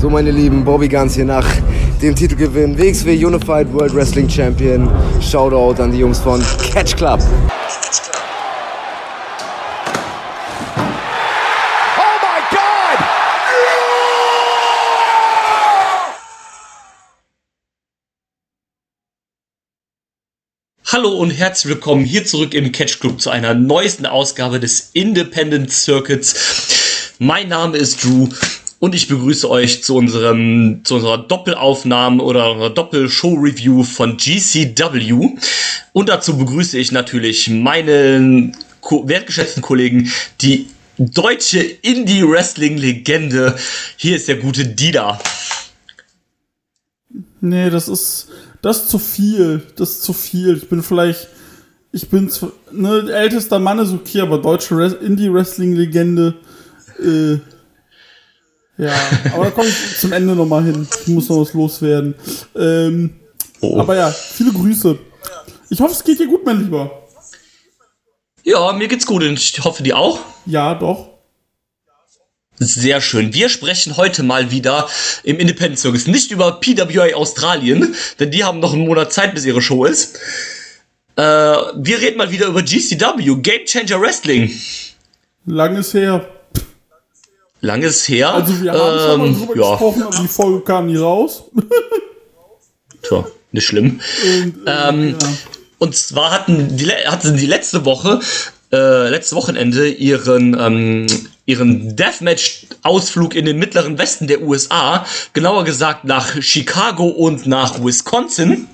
So, meine Lieben, Bobby Guns hier nach dem Titelgewinn WXW Unified World Wrestling Champion. Shoutout an die Jungs von Catch Club. Hallo und herzlich willkommen hier zurück im Catch Club zu einer neuesten Ausgabe des Independent Circuits. Mein Name ist Drew und ich begrüße euch zu unserem zu unserer Doppelaufnahme oder Doppelshow-Review von GCW. Und dazu begrüße ich natürlich meine wertgeschätzten Kollegen, die deutsche Indie-Wrestling-Legende. Hier ist der gute Dida. Nee, das ist das ist zu viel. Das ist zu viel. Ich bin vielleicht, ich bin ne, ältester Mann ist okay, aber deutsche Indie-Wrestling-Legende, äh, ja, aber da komme ich zum Ende nochmal hin. Ich muss noch was loswerden. Ähm, oh. Aber ja, viele Grüße. Ich hoffe, es geht dir gut, mein Lieber. Ja, mir geht's gut und ich hoffe, dir auch. Ja, doch. Sehr schön. Wir sprechen heute mal wieder im Independent Circus nicht über PWA Australien, denn die haben noch einen Monat Zeit, bis ihre Show ist. Äh, wir reden mal wieder über GCW, Game Changer Wrestling. Langes her. Langes her. Also wir haben schon mal ähm, drüber ja. gesprochen, aber die Folge kam nie raus. Tja, nicht schlimm. Und, äh, ähm, ja. und zwar hatten die, hatten die letzte Woche, äh, letzte Wochenende ihren ähm, ihren Deathmatch-Ausflug in den mittleren Westen der USA, genauer gesagt nach Chicago und nach Wisconsin.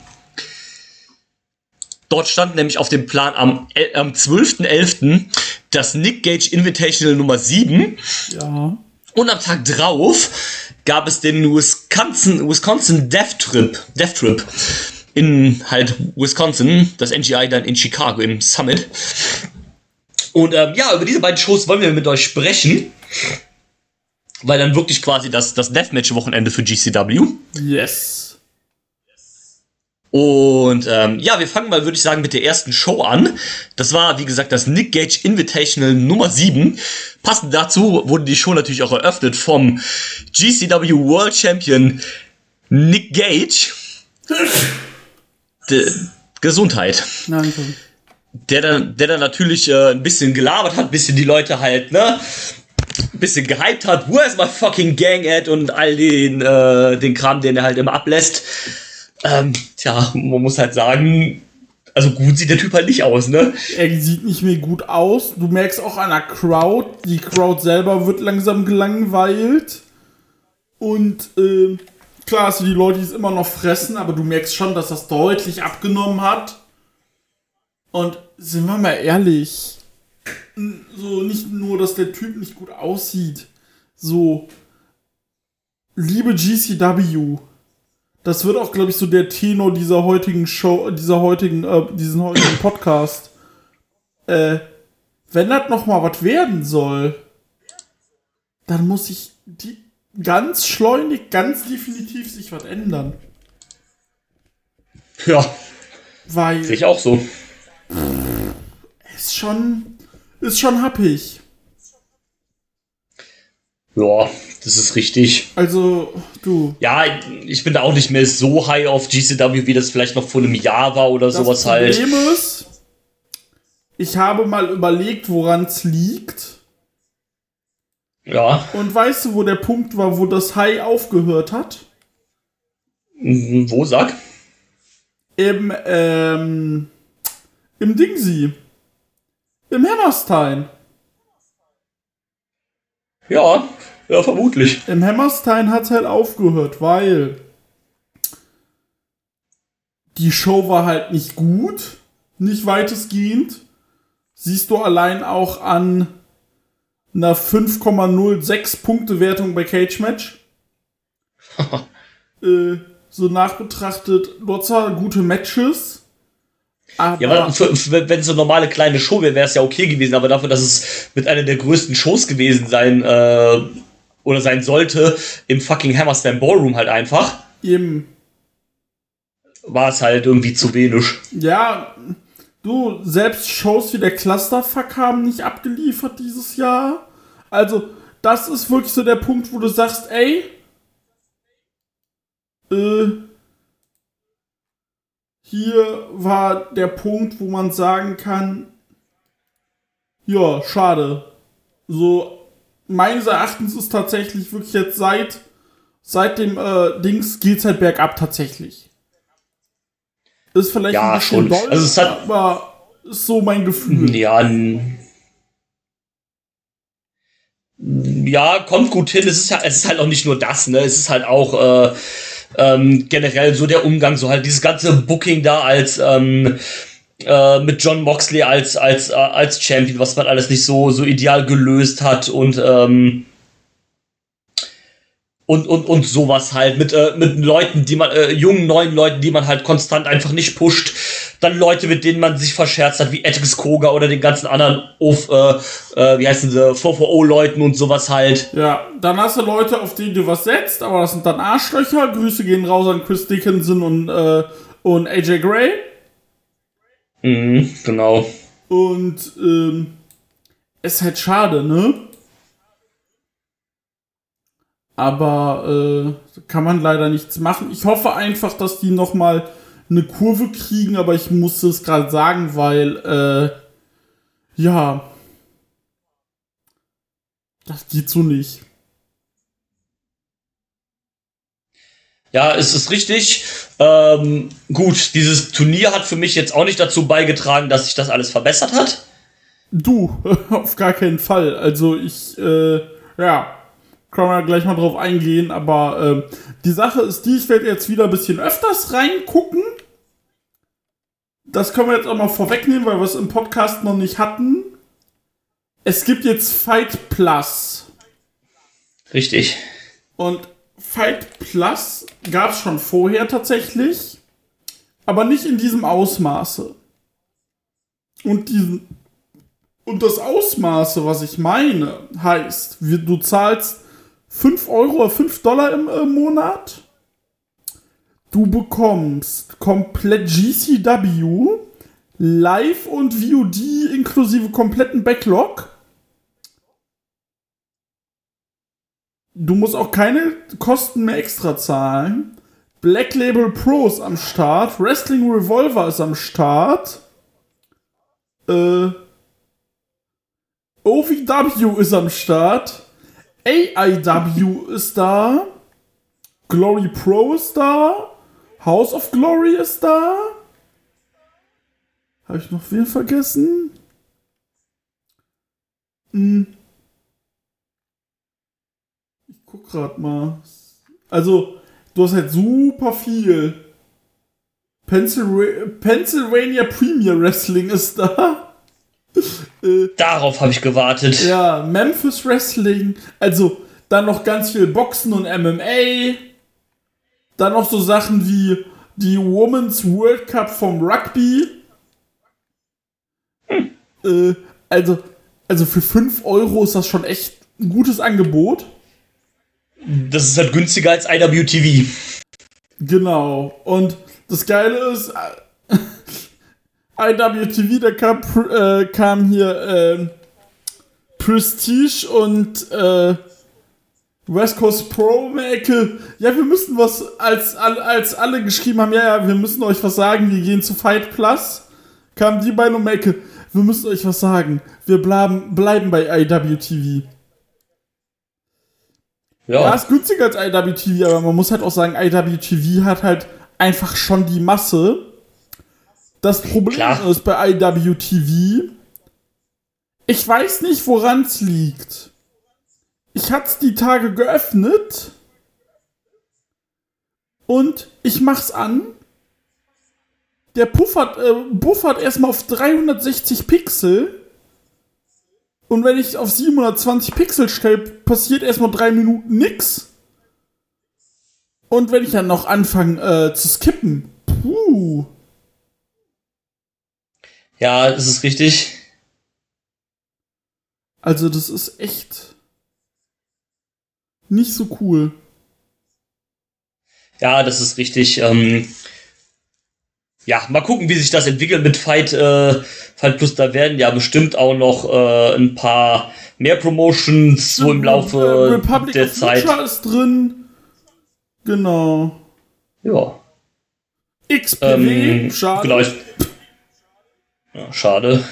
Dort stand nämlich auf dem Plan am, äh, am 12.11. das Nick Gage Invitational Nummer 7. Ja. Und am Tag drauf gab es den Wisconsin, Wisconsin Death Trip, Death Trip in halt Wisconsin, das NGI dann in Chicago im Summit. Und ähm, ja, über diese beiden Shows wollen wir mit euch sprechen. Weil dann wirklich quasi das, das Deathmatch-Wochenende für GCW. Yes. Und ähm, ja, wir fangen mal, würde ich sagen, mit der ersten Show an. Das war, wie gesagt, das Nick Gage Invitational Nummer 7. Passend dazu wurde die Show natürlich auch eröffnet vom GCW World Champion Nick Gage. De Gesundheit. Danke der dann, der dann natürlich äh, ein bisschen gelabert hat, ein bisschen die Leute halt, ne, ein bisschen gehypt hat, where's my fucking gang at und all den, äh, den Kram, den er halt immer ablässt. Ähm, tja, man muss halt sagen, also gut sieht der Typ halt nicht aus, ne? Er sieht nicht mehr gut aus. Du merkst auch an der Crowd, die Crowd selber wird langsam gelangweilt. Und äh, klar, also die Leute, die es immer noch fressen, aber du merkst schon, dass das deutlich abgenommen hat. Und sind wir mal ehrlich, so nicht nur, dass der Typ nicht gut aussieht, so, liebe GCW, das wird auch, glaube ich, so der Tenor dieser heutigen Show, dieser heutigen, äh, diesen heutigen Podcast. Äh, wenn das noch mal was werden soll, dann muss ich die ganz schleunig, ganz definitiv sich was ändern. Ja. Weil. Sehe ich auch so ist schon, ist schon happig. Ja, das ist richtig. Also, du. Ja, ich bin da auch nicht mehr so high auf GCW, wie das vielleicht noch vor einem Jahr war oder das sowas Problem halt. Problem ist, ich habe mal überlegt, woran es liegt. Ja. Und weißt du, wo der Punkt war, wo das High aufgehört hat? Mhm, wo, sag? Im, ähm, im Dingsy. Im Hammerstein. Ja, ja, vermutlich. Im Hammerstein hat es halt aufgehört, weil die Show war halt nicht gut, nicht weitestgehend. Siehst du allein auch an einer 5,06 Punkte Wertung bei Cage Match. äh, so nachbetrachtet, dort zwar gute Matches, aber ja, wenn es eine normale kleine Show wäre, wäre es ja okay gewesen, aber dafür, dass es mit einer der größten Shows gewesen sein äh, oder sein sollte, im fucking Hammerstein Ballroom halt einfach. Eben. War es halt irgendwie zu wenig. Ja, du, selbst Shows wie der Clusterfuck haben nicht abgeliefert dieses Jahr. Also, das ist wirklich so der Punkt, wo du sagst, ey, äh, hier war der Punkt, wo man sagen kann, ja, schade. So, meines Erachtens ist tatsächlich wirklich jetzt seit, seit dem äh, Dings geht's halt bergab tatsächlich. Ist vielleicht Ja, ein bisschen schon. doll, Also es hat- aber ist so mein Gefühl. Ja, ja, kommt gut hin. Es ist, ja, es ist halt auch nicht nur das, ne? Es ist halt auch äh, ähm, generell so der Umgang, so halt dieses ganze Booking da als ähm, äh, mit John Moxley als als äh, als Champion, was man alles nicht so so ideal gelöst hat und ähm, und, und, und sowas halt mit, äh, mit Leuten, die man, äh, jungen, neuen Leuten, die man halt konstant einfach nicht pusht. Dann Leute, mit denen man sich verscherzt hat, wie Etix Koga oder den ganzen anderen, Of, äh, äh, wie heißen sie, 440-Leuten und sowas halt. Ja, dann hast du Leute, auf die du was setzt, aber das sind dann Arschlöcher. Grüße gehen raus an Chris Dickinson und, äh, und AJ Gray. Mhm, genau. Und ähm, ist halt schade, ne? Aber äh, kann man leider nichts machen. Ich hoffe einfach, dass die noch mal eine Kurve kriegen, aber ich musste es gerade sagen, weil äh, ja, das geht so nicht. Ja, es ist richtig. Ähm, gut, dieses Turnier hat für mich jetzt auch nicht dazu beigetragen, dass sich das alles verbessert hat. Du, auf gar keinen Fall. Also ich, äh, ja, man ja gleich mal drauf eingehen, aber ähm, die Sache ist die, ich werde jetzt wieder ein bisschen öfters reingucken. Das können wir jetzt auch mal vorwegnehmen, weil wir es im Podcast noch nicht hatten. Es gibt jetzt Fight Plus. Richtig. Und Fight Plus gab es schon vorher tatsächlich, aber nicht in diesem Ausmaße. Und, diesen, und das Ausmaße, was ich meine, heißt, du zahlst 5 Euro oder 5 Dollar im äh, Monat. Du bekommst komplett GCW, Live und VOD inklusive kompletten Backlog. Du musst auch keine Kosten mehr extra zahlen. Black Label Pro ist am Start. Wrestling Revolver ist am Start. Äh, OVW ist am Start. AIW ist da. Glory Pro ist da. House of Glory ist da. Habe ich noch wen vergessen? Hm. Ich guck grad mal. Also, du hast halt super viel. Pennsylvania, Pennsylvania Premier Wrestling ist da. äh, Darauf habe ich gewartet. ja, Memphis Wrestling. Also, dann noch ganz viel Boxen und MMA. Dann noch so Sachen wie die Women's World Cup vom Rugby. Äh, also, also für 5 Euro ist das schon echt ein gutes Angebot. Das ist halt günstiger als IWTV. Genau. Und das Geile ist, äh, IWTV, da kam, äh, kam hier ähm, Prestige und äh, West Coast Pro Ecke. Ja, wir müssen was, als, al- als alle geschrieben haben, ja, ja, wir müssen euch was sagen, wir gehen zu Fight Plus, kamen die beiden um Ecke. Wir müssen euch was sagen. Wir bleiben, bleiben bei IWTV. Ja. Ja, ist günstiger als IWTV, aber man muss halt auch sagen, IWTV hat halt einfach schon die Masse. Das Problem Klar. ist bei IWTV, ich weiß nicht, woran es liegt. Ich hatte die Tage geöffnet und ich mach's an. Der puffert, äh, buffert erstmal auf 360 Pixel. Und wenn ich auf 720 Pixel stelle, passiert erstmal drei Minuten nix. Und wenn ich dann noch anfange äh, zu skippen, puh. ja, das ist richtig. Also das ist echt nicht so cool. Ja, das ist richtig. Ähm, ja, mal gucken, wie sich das entwickelt mit Fight, äh, Fight Plus. Da werden ja bestimmt auch noch äh, ein paar mehr Promotions so im Äh, Laufe Republic der Zeit. Future ist drin. Genau. Ja. XPW, Ähm, schade. Genau. Ich, ja, schade.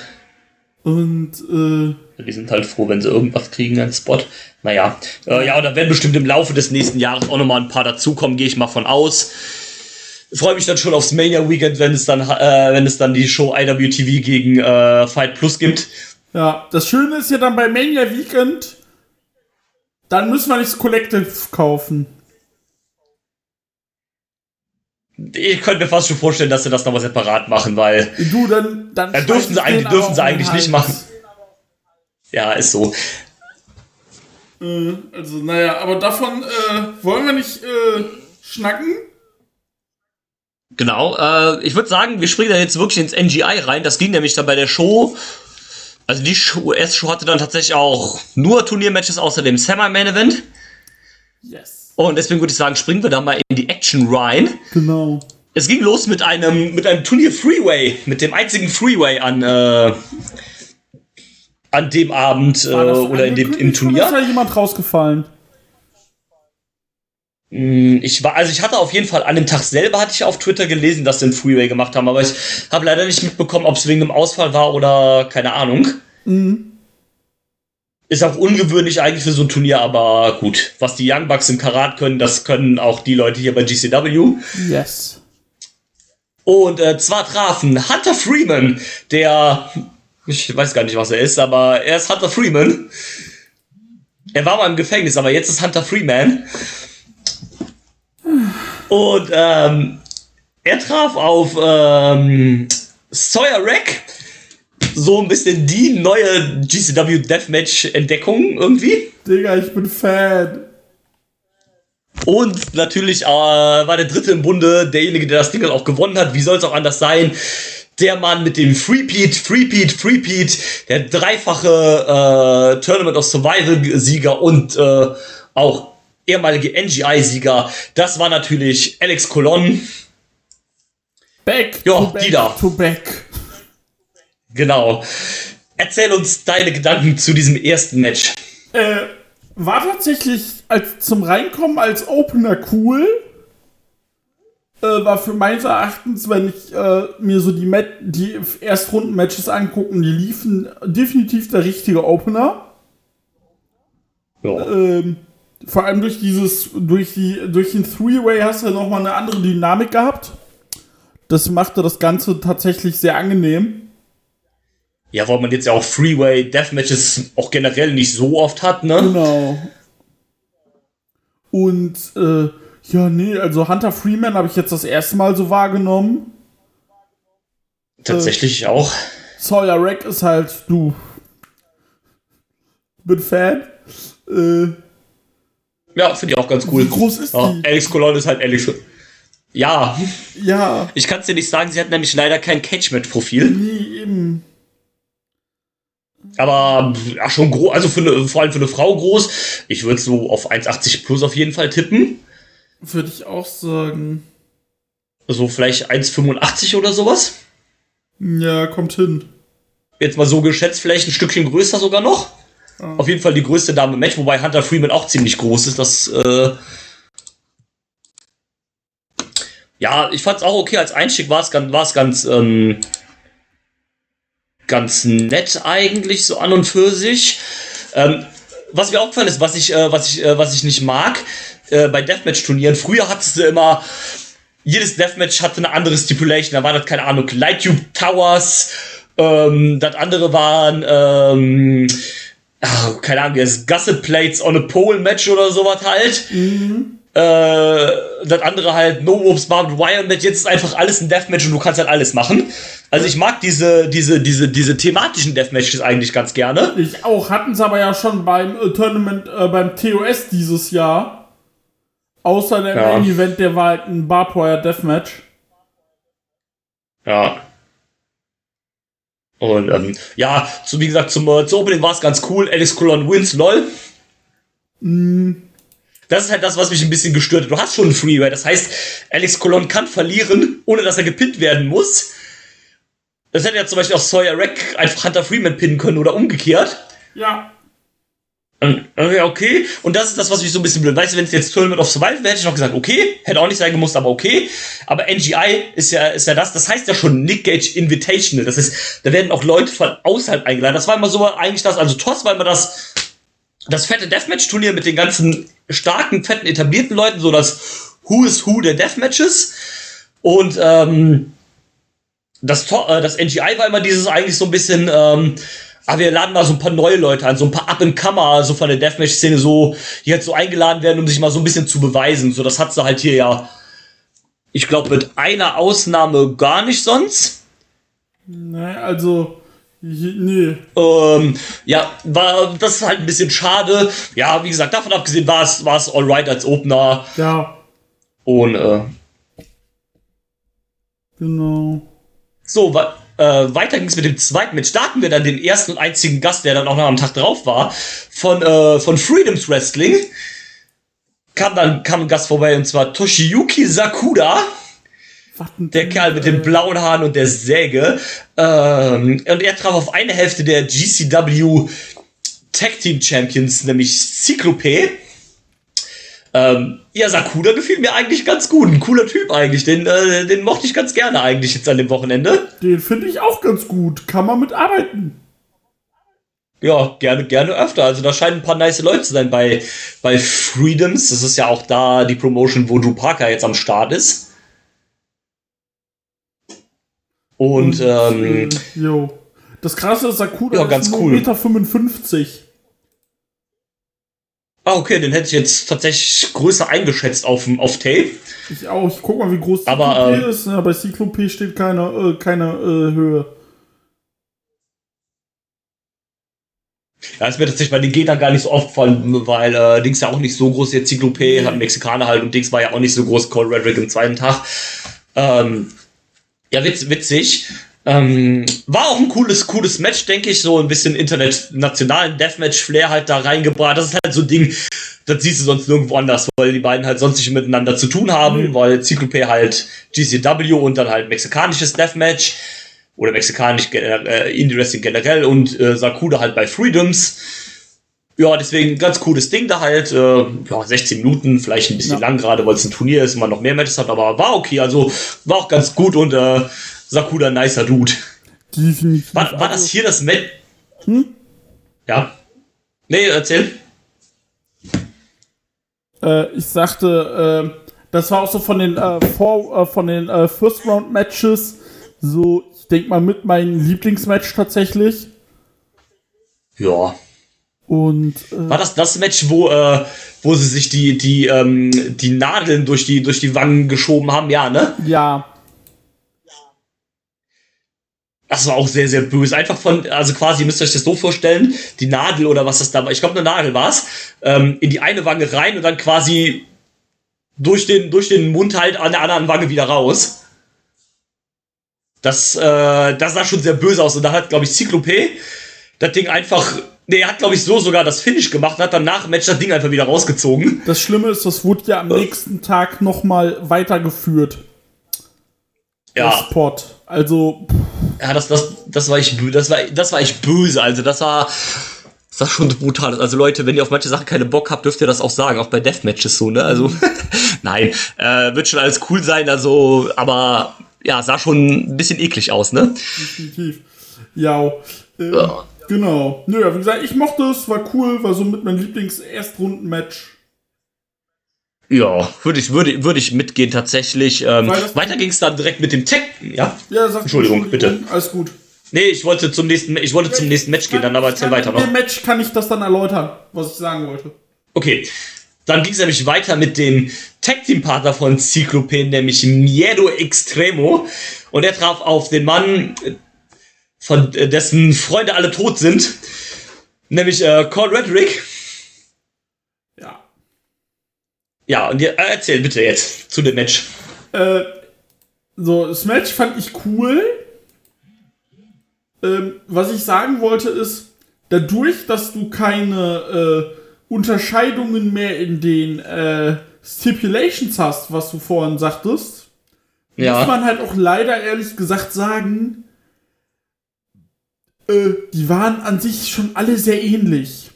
Und äh, Die sind halt froh, wenn sie irgendwas kriegen als Spot. Naja. Äh, ja, und da werden bestimmt im Laufe des nächsten Jahres auch nochmal ein paar dazukommen, gehe ich mal von aus. Freue mich dann schon aufs Mania Weekend, wenn es dann, äh, wenn es dann die Show IWTV gegen äh, Fight Plus gibt. ja, das Schöne ist ja dann bei Mania Weekend, dann müssen wir nicht das Collective kaufen. Ich könnte mir fast schon vorstellen, dass sie das nochmal separat machen, weil, Du, dann. Dann, Ja, dürfen sie eigentlich- dürfen sie eigentlich nicht machen. ja, ist so. Äh, also, naja, aber davon äh, wollen wir nicht äh, schnacken. Genau, äh, ich würde sagen, wir springen da jetzt wirklich ins NGI rein. Das ging nämlich dann bei der Show. Also die US-Show hatte dann tatsächlich auch nur Turniermatches außer dem Semi-Main-Event. Yes. Und deswegen würde ich sagen, springen wir da mal in die Action rein. Genau. Es ging los mit einem, mit einem Turnier Freeway, mit dem einzigen Freeway an, äh, an dem Abend äh, oder in dem, im Turnier. Ist da jemand rausgefallen? Mm, Ich war, also ich hatte auf jeden Fall an dem Tag selber hatte ich auf Twitter gelesen, dass sie einen Freeway gemacht haben, aber ich habe leider nicht mitbekommen, ob es wegen dem Ausfall war oder keine Ahnung. Ist auch ungewöhnlich eigentlich für so ein Turnier, aber gut. Was die Young Bucks im Karat können, das können auch die Leute hier bei GCW. Yes. Und äh, zwar trafen Hunter Freeman, der, ich weiß gar nicht, was er ist, aber er ist Hunter Freeman. Er war mal im Gefängnis, aber jetzt ist Hunter Freeman. Und ähm, er traf auf ähm, Sawyer Rack, so ein bisschen die neue GCW Deathmatch-Entdeckung irgendwie. Digga, ich bin Fan. Und natürlich äh, war der dritte im Bunde derjenige, der das Ding dann auch gewonnen hat. Wie soll es auch anders sein? Der Mann mit dem Freepeat, Freepeat, Freepeat, der dreifache äh, Tournament of Survival-Sieger und äh, auch ehemalige NGI-Sieger. Das war natürlich Alex Colon. Back Ja, die da. to back. Genau. Erzähl uns deine Gedanken zu diesem ersten Match. Äh, war tatsächlich als zum Reinkommen als Opener cool. Äh, war für meines Erachtens, wenn ich äh, mir so die, Mat die Erstrunden-Matches angucken, die liefen definitiv der richtige Opener. Ja. Ähm, vor allem durch dieses, durch die, durch den Three-Way hast du nochmal eine andere Dynamik gehabt. Das machte das Ganze tatsächlich sehr angenehm. ja, weil man jetzt ja auch Freeway Deathmatches auch generell nicht so oft hat, ne? Genau. Und äh, ja, nee, also Hunter Freeman habe ich jetzt das erste Mal so wahrgenommen. Tatsächlich auch. Sawyer Rack ist halt, du. Bin Fan. Äh, Ja, finde ich auch ganz cool. Wie groß ist ja, die? Alex Colon ist halt Alex. Ja, ja, ich kann es dir nicht sagen, sie hat nämlich leider kein Catchment-Profil. nee, eben. Aber ja, schon groß, also für eine, vor allem für eine Frau groß. Ich würde so auf 1,80 plus auf jeden Fall tippen. Würde ich auch sagen. So vielleicht 1,85 oder sowas. Ja, kommt hin. Jetzt mal so geschätzt, vielleicht ein Stückchen größer sogar noch. Auf jeden Fall die größte Dame im Match, wobei Hunter Freeman auch ziemlich groß ist. Das, äh ja, ich fand es auch okay. Als Einstieg war es ganz, war's ganz, ähm, ganz nett eigentlich, so an und für sich. Ähm, was mir aufgefallen ist, was ich, äh, was ich, äh, was ich nicht mag, äh, bei Deathmatch-Turnieren, früher hattest du immer, jedes Deathmatch hatte eine andere Stipulation, da war das, keine Ahnung, Light Tube Towers, ähm, das andere waren, ähm, ach, keine Ahnung, das Gusset Plates on a Pole Match oder sowas halt. Äh, das andere halt No Ropes Barbed Wire Match. Jetzt ist einfach alles ein Deathmatch und du kannst halt alles machen. Also ich mag diese, diese, diese, diese thematischen Deathmatches eigentlich ganz gerne. Ich auch. Hatten sie aber ja schon beim äh, Tournament, äh, beim TOS dieses Jahr. Außer dem Ja. Main Event, der war halt ein Barbwire Deathmatch. Ja. Und ähm, ja, so wie gesagt, zum, äh, zum Opening war es ganz cool. Alex Colon wins, lol. Das ist halt das, was mich ein bisschen gestört hat. Du hast schon einen Freeway. Das heißt, Alex Colon kann verlieren, ohne dass er gepinnt werden muss. Das hätte ja zum Beispiel auch Sawyer Rack einfach Hunter Freeman pinnen können oder umgekehrt. Ja. Okay. Und das ist das, was mich so ein bisschen blöd. Weißt du, wenn es jetzt Tournament of Survival wäre, hätte ich noch gesagt, okay, hätte auch nicht sein gemusst, aber okay. Aber NGI ist ja, ist ja das, das heißt ja schon Nick Gage Invitational. Das ist, da werden auch Leute von außerhalb eingeladen. Das war immer so eigentlich das, also TOS war immer das, das fette Deathmatch-Turnier mit den ganzen starken, fetten, etablierten Leuten, so das Who is Who der Deathmatches. Und ähm, das, äh, das NGI war immer dieses eigentlich so ein bisschen, ähm, aber wir laden mal so ein paar neue Leute an, so ein paar Up-and-Comer, so von der Deathmatch-Szene, so, die halt so eingeladen werden, um sich mal so ein bisschen zu beweisen. So, das hat sie halt hier ja, ich glaube, mit einer Ausnahme gar nicht sonst. Ne, also, nee. Ähm, ja, war, das ist halt ein bisschen schade. Ja, wie gesagt, davon abgesehen war es, war es alright als Opener. Ja. Und, äh, Genau. So, wa äh, weiter ging es mit dem zweiten Match. Starten wir dann den ersten und einzigen Gast, der dann auch noch am Tag drauf war, von, äh, von Freedoms Wrestling. Kam dann kam ein Gast vorbei und zwar Toshiyuki Sakuda. Der Kerl mit den blauen Haaren und der Säge. Ähm, und er traf auf eine Hälfte der GCW Tag Team Champions, nämlich Cyclope. Ähm, ja, Sakuda gefiel mir eigentlich ganz gut. Ein cooler Typ eigentlich. Den, äh, den mochte ich ganz gerne eigentlich jetzt an dem Wochenende. Den finde ich auch ganz gut. Kann man mitarbeiten. Ja, gerne, gerne öfter. Also da scheinen ein paar nice Leute zu sein bei, bei Freedoms. Das ist ja auch da die Promotion, wo Drew Parker jetzt am Start ist. Und, ähm, äh, jo. Das krasse ist, Sakuda ja, ganz ist cool. 1,55 Meter. Ah, okay, den hätte ich jetzt tatsächlich größer eingeschätzt auf, auf Tape. Ich auch. Ich guck mal, wie groß Aber, ähm, ist. Ja, bei Cyclope steht keine, äh, keine äh, Höhe. Ja, ist mir tatsächlich bei den Gegnern gar nicht so aufgefallen, weil äh, Dings ja auch nicht so groß, der Cyclope, hat einen Mexikaner halt und Dings war ja auch nicht so groß, Cole Redrick im zweiten Tag. Ähm, ja, witz, witzig. Ähm, war auch ein cooles, cooles Match, denke ich, so ein bisschen internationalen Deathmatch-Flair halt da reingebracht. Das ist halt so ein Ding, das siehst du sonst nirgendwo anders, weil die beiden halt sonst nicht miteinander zu tun haben, Mhm. weil Cyclope halt GCW und dann halt mexikanisches Deathmatch oder mexikanisch äh, Indie Wrestling generell und äh, Sakuda halt bei Freedoms. Ja, deswegen ganz cooles Ding da halt. Äh, ja, 16 Minuten, vielleicht ein bisschen Ja. lang, gerade weil es ein Turnier ist und man noch mehr Matches hat, aber war okay. Also war auch ganz gut und äh, Sakuda, nicer Dude. Definitiv. War, war das hier das Match? Hm? Ja. Nee, erzähl. Äh, ich sagte, äh, das war auch so von den, äh, vor, äh, von den äh, First Round Matches so, ich denke mal mit meinem Lieblingsmatch tatsächlich. Ja. Und äh, War das das Match, wo, äh, wo sie sich die, die, ähm, die Nadeln durch die, durch die Wangen geschoben haben? Ja, ne? ja, Das war auch sehr, sehr böse. Einfach von, also quasi, ihr müsst euch das so vorstellen, die Nadel oder was das da war, ich glaube, eine Nadel war's, ähm, in die eine Wange rein und dann quasi durch den, durch den Mund halt an der anderen Wange wieder raus. Das, äh, das sah schon sehr böse aus. Und da hat, glaube ich, Cyclope das Ding einfach, nee, er hat, glaube ich, so sogar das Finish gemacht und hat dann nach dem Match das Ding einfach wieder rausgezogen. das Schlimme ist, das wurde ja am nächsten Tag nochmal weitergeführt. Ja. Spot. Also, pff, Ja, das, das, das war ich das war, das war echt böse. Also das war, das war schon brutal. Also Leute, wenn ihr auf manche Sachen keine Bock habt, dürft ihr das auch sagen. Auch bei Deathmatches so, ne? Also, nein, äh, wird schon alles cool sein. Also, aber ja, sah schon ein bisschen eklig aus, ne? definitiv. Ja. Äh, Ja. Genau. Nö, wie gesagt, ich mochte es, war cool, war so mit meinem Lieblings-Erstrunden-Match. Ja, würde ich, würde, würde ich mitgehen tatsächlich. Ähm, weiter ging es dann direkt mit dem Tech. Ja. Ja, sagt Entschuldigung, bitte. Alles gut. Nee, ich wollte zum nächsten, ich wollte zum nächsten Match gehen, dann aber erzähl weiter noch. Im Match kann ich das dann erläutern, was ich sagen wollte. Okay. Dann ging es nämlich weiter mit dem Tag Team Partner von Cyclope, nämlich Miedo Extremo. Und er traf auf den Mann, äh, von äh, dessen Freunde alle tot sind, nämlich äh, Cole Redrick. Ja. Ja, und ihr, äh, erzähl bitte jetzt zu dem Match. Äh, so, das Match fand ich cool. Ähm, was ich sagen wollte ist, dadurch, dass du keine äh, Unterscheidungen mehr in den äh, Stipulations hast, was du vorhin sagtest, muss Ja. man halt auch leider ehrlich gesagt sagen, äh, die waren an sich schon alle sehr ähnlich.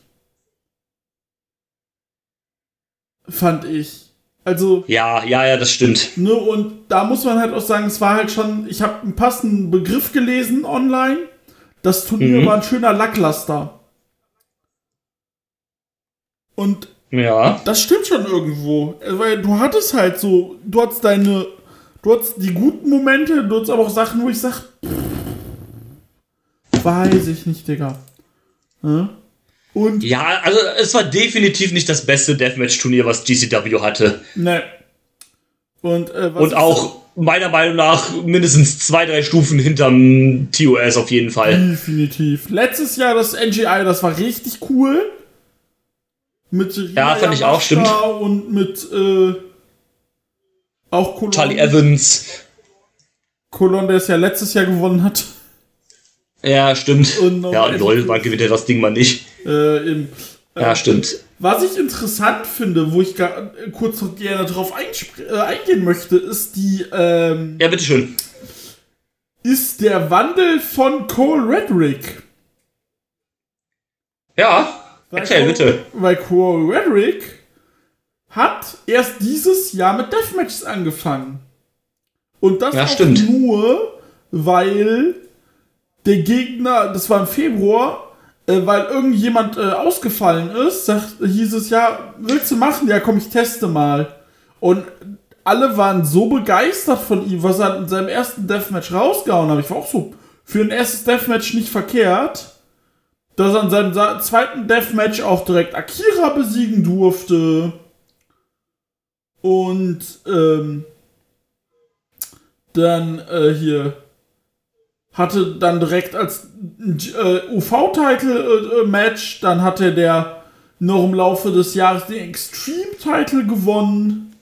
Fand ich. Also. Ja, ja, ja, das stimmt. Ne, und da muss man halt auch sagen, es war halt schon, ich habe einen passenden Begriff gelesen online. Das Turnier Mhm. war ein schöner Lacklaster. Und Ja. das stimmt schon irgendwo. Weil du hattest halt so, du hattest deine, du hattest die guten Momente, du hattest aber auch Sachen, wo ich sag, pff, weiß ich nicht, Digga. Ne? Und, Ja, also es war definitiv nicht das beste Deathmatch-Turnier, was GCW hatte. ne. Und, äh, Und auch meiner Meinung nach mindestens zwei, drei Stufen hinterm TOS auf jeden Fall. Definitiv. Letztes Jahr das NGI, das war richtig cool. Mit Ja, fand ich auch, stimmt. Und mit äh, auch Colon, Charlie Evans. Colon, der es ja letztes Jahr gewonnen hat. Ja, stimmt. Und ja, lol, wann gewinnt er das Ding mal nicht? Äh, im, Ja, stimmt. was ich interessant finde, wo ich gar, äh, kurz noch gerne drauf einspr- äh, eingehen möchte, ist die ähm, Ja, bitteschön. ist der Wandel von Cole Redrick. Ja, Weil erzähl Cole- bitte. Weil Cole Redrick hat erst dieses Jahr mit Deathmatches angefangen. Und das Ja, auch stimmt. nur, weil der Gegner, das war im Februar, äh, weil irgendjemand äh, ausgefallen ist, sagt, hieß es, ja, willst du machen? Ja, komm, ich teste mal. Und alle waren so begeistert von ihm, was er in seinem ersten Deathmatch rausgehauen hat. Ich war auch so, für ein erstes Deathmatch nicht verkehrt dass er in seinem zweiten Deathmatch auch direkt Akira besiegen durfte. Und ähm, dann äh, hier hatte dann direkt als äh, UV-Title-Match, dann hatte der noch im Laufe des Jahres den Extreme-Title gewonnen.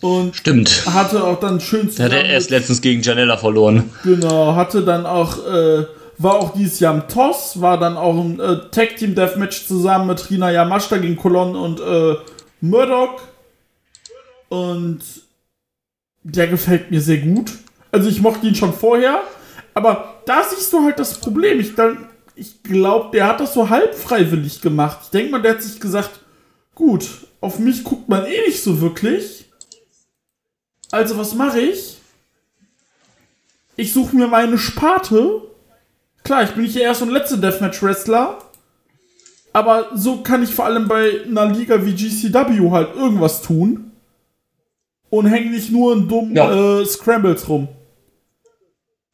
Und Stimmt. hatte auch dann schön Der hat zusammen er erst letztens gegen Janella verloren. Genau, hatte dann auch, äh, war auch dieses Jahr im TOS, war dann auch im äh, Tag Team Deathmatch zusammen mit Rina Yamashita gegen Colon und äh, Murdoch. Und der gefällt mir sehr gut. Also ich mochte ihn schon vorher, aber da siehst du halt das Problem. Ich, dann- ich glaube, der hat das so halb freiwillig gemacht. Ich denke mal, der hat sich gesagt, gut, auf mich guckt man eh nicht so wirklich. Also was mache ich? Ich suche mir meine Sparte. Klar, ich bin nicht der erste und letzte Deathmatch-Wrestler. Aber so kann ich vor allem bei einer Liga wie GCW halt irgendwas tun. Und hänge nicht nur in dummen Ja. äh, Scrambles rum.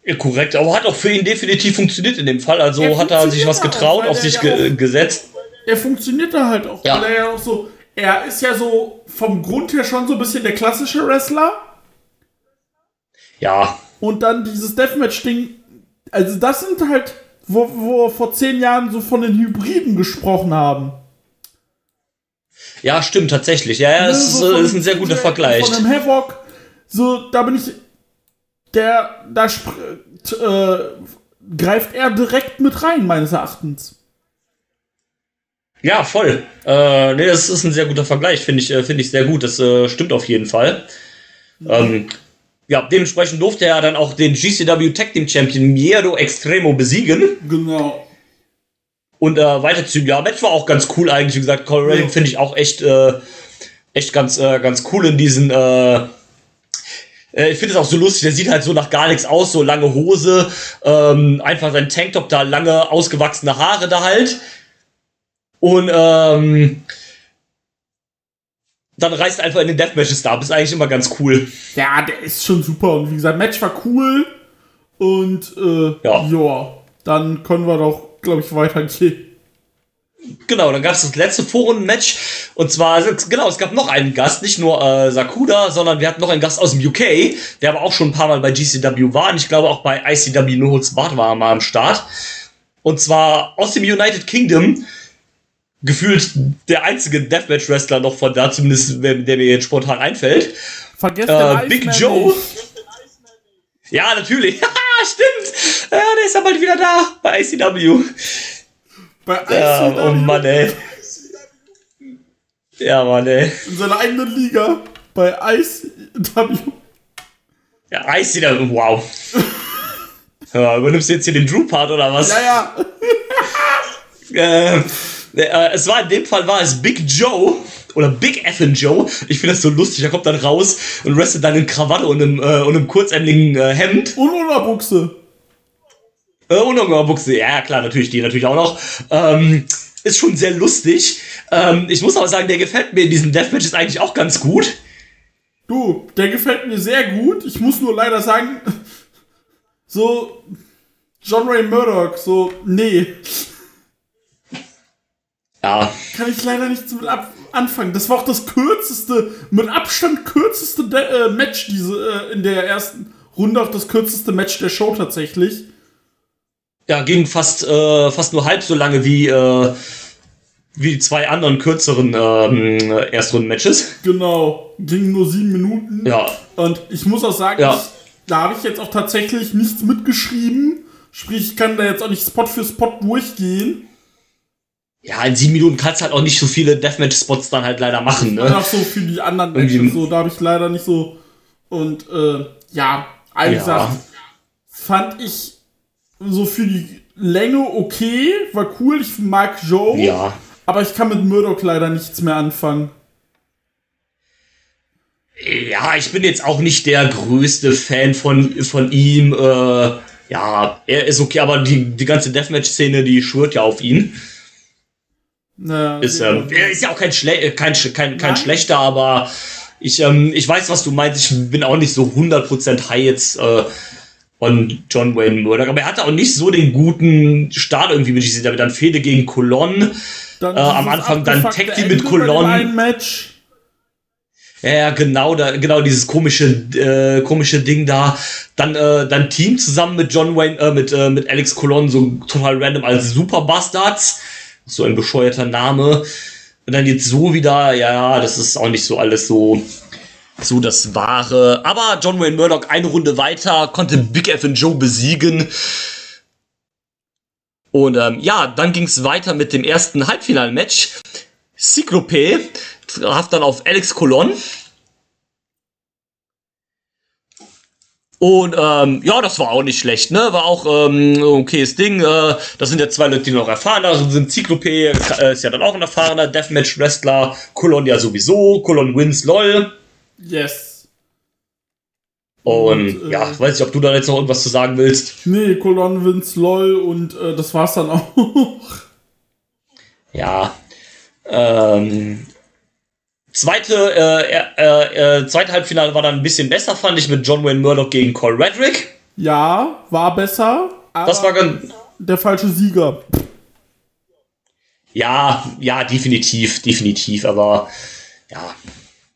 Ja, korrekt, aber hat auch für ihn definitiv funktioniert in dem Fall. Also Ja, hat er sich was funktioniert getraut, auf sich ge auch- gesetzt. Er funktioniert da halt auch. Ja. Weil er ja auch so. Er ist ja so vom Grund her schon so ein bisschen der klassische Wrestler. Ja, Und dann dieses Deathmatch-Ding. Also, das sind halt, wo, wo wir vor zehn Jahren so von den Hybriden gesprochen haben. ja, stimmt tatsächlich. Ja, ja, Ne, das ist, äh, von- ist ein sehr guter Vergleich. Von einem Havoc. So, da bin ich. Der, da äh, greift er direkt mit rein, meines Erachtens. Ja, voll. Äh, nee, das ist ein sehr guter Vergleich, finde ich, äh, finde ich sehr gut. Das äh, stimmt auf jeden Fall. Ähm, ja, dementsprechend durfte er dann auch den GCW Tag Team Champion Miedo Extremo besiegen Genau. und äh, weiterziehen. Ja, Match war auch ganz cool eigentlich. Wie gesagt, Redding Ja. finde ich auch echt, äh, echt ganz, äh, ganz cool in diesen. Äh, äh, ich finde es auch so lustig, der sieht halt so nach gar nichts aus, so lange Hose, ähm, einfach sein Tanktop da, lange ausgewachsene Haare da halt. Und ähm, dann reißt er einfach in den Deathmatches da. Das ist eigentlich immer ganz cool. Ja, der ist schon super. Und wie gesagt, Match war cool. Und, äh, Ja. ja. Dann können wir doch, glaube ich, weitergehen. Genau, dann gab es das letzte Foren-Match. Und zwar, genau, es gab noch einen Gast, nicht nur äh, Sakuda, sondern wir hatten noch einen Gast aus dem UK, der aber auch schon ein paar Mal bei GCW war. Und ich glaube auch bei ICW No Holds Barred war er mal am Start. Und zwar aus dem United Kingdom. Gefühlt der einzige Deathmatch-Wrestler noch von da, zumindest der, der mir jetzt spontan einfällt. Vergesst Äh, Big Joe. Ja, natürlich. Stimmt. Ja, der ist ja bald wieder da bei ICW. Bei Ja, oh Mann, ey. Ja, Mann, ey. in seiner eigenen Liga. Bei ICW. Ja, ICW, wow. Ja, übernimmst du jetzt hier den Drew-Part oder was? Ja, ja. Äh, äh, es war in dem Fall war es Big Joe, oder Big Effin Joe. Ich finde das so lustig. Er kommt dann raus und wrestelt dann in Krawatte und einem, äh, und einem äh, Hemd. Und Unterbuchse. Äh, und Buchse. Ja, klar, natürlich, die natürlich auch noch. Ähm, ist schon sehr lustig. Ähm, ich muss aber sagen, der gefällt mir in diesen Deathmatches eigentlich auch ganz gut. Du, der gefällt mir sehr gut. Ich muss nur leider sagen, so John Ray Murdoch, so, nee. Ja. Kann ich leider nicht mit anfangen. Das war auch das kürzeste, mit Abstand kürzeste De äh, Match diese, äh, in der ersten Runde, auch das kürzeste Match der Show tatsächlich. Ja, ging fast, äh, fast nur halb so lange wie, äh, wie die zwei anderen kürzeren ähm, Erstrunden-Matches. Genau, ging nur sieben Minuten. Ja. Und ich muss auch sagen, ja. ich, da habe ich jetzt auch tatsächlich nichts mitgeschrieben. Sprich, ich kann da jetzt auch nicht Spot für Spot durchgehen. Ja, in sieben Minuten kannst du halt auch nicht so viele Deathmatch-Spots dann halt leider machen, ne? Ach so, für die anderen Matches, so, da habe ich leider nicht so. Und äh, ja, wie ja. gesagt, fand ich so für die Länge okay, war cool, ich mag Joe. Ja. Aber ich kann mit Murdoch leider nichts mehr anfangen. Ja, ich bin jetzt auch nicht der größte Fan von, von ihm. Äh, ja, er ist okay, aber die, die ganze Deathmatch-Szene, die schwört ja auf ihn. Naja, ist, ähm, er ist ja auch kein, Schle äh, kein, kein, kein schlechter, aber ich, ähm, ich weiß, was du meinst. Ich bin auch nicht so 100% high jetzt äh, von John Wayne Murdoch. Aber er hatte auch nicht so den guten Start irgendwie mit dieser dann Fehde gegen Colon. Äh, am Anfang dann Tag Team mit Colon. Match. Ja, genau, da, genau dieses komische, äh, komische Ding da. Dann, äh, dann Team zusammen mit John Wayne, äh, mit, äh, mit Alex Colon, so total random als Super Bastards so ein bescheuerter Name. Und dann jetzt so wieder, ja, das ist auch nicht so alles so, so das Wahre. Aber John Wayne Murdoch eine Runde weiter, konnte Big F Joe besiegen. Und ähm, ja, dann ging es weiter mit dem ersten Halbfinalmatch. Cyclope traf dann auf Alex Colon. Und ähm, ja, das war auch nicht schlecht, ne? War auch ähm, okayes Ding. Äh, das sind ja zwei Leute, die noch erfahrener sind. Cyclope äh, ist ja dann auch ein erfahrener Deathmatch-Wrestler. Colon ja sowieso. Colon wins LOL. Yes. Und, und äh, ja, weiß ich, ob du da jetzt noch irgendwas zu sagen willst. Nee, Colon wins LOL und äh, das war's dann auch. ja. Ähm, Zweite, äh, äh, äh, zweite Halbfinale war dann ein bisschen besser, fand ich, mit John Wayne Murdoch gegen Cole Redrick. Ja, war besser. das war ganz. Der falsche Sieger. Ja, ja, definitiv, definitiv, aber ja.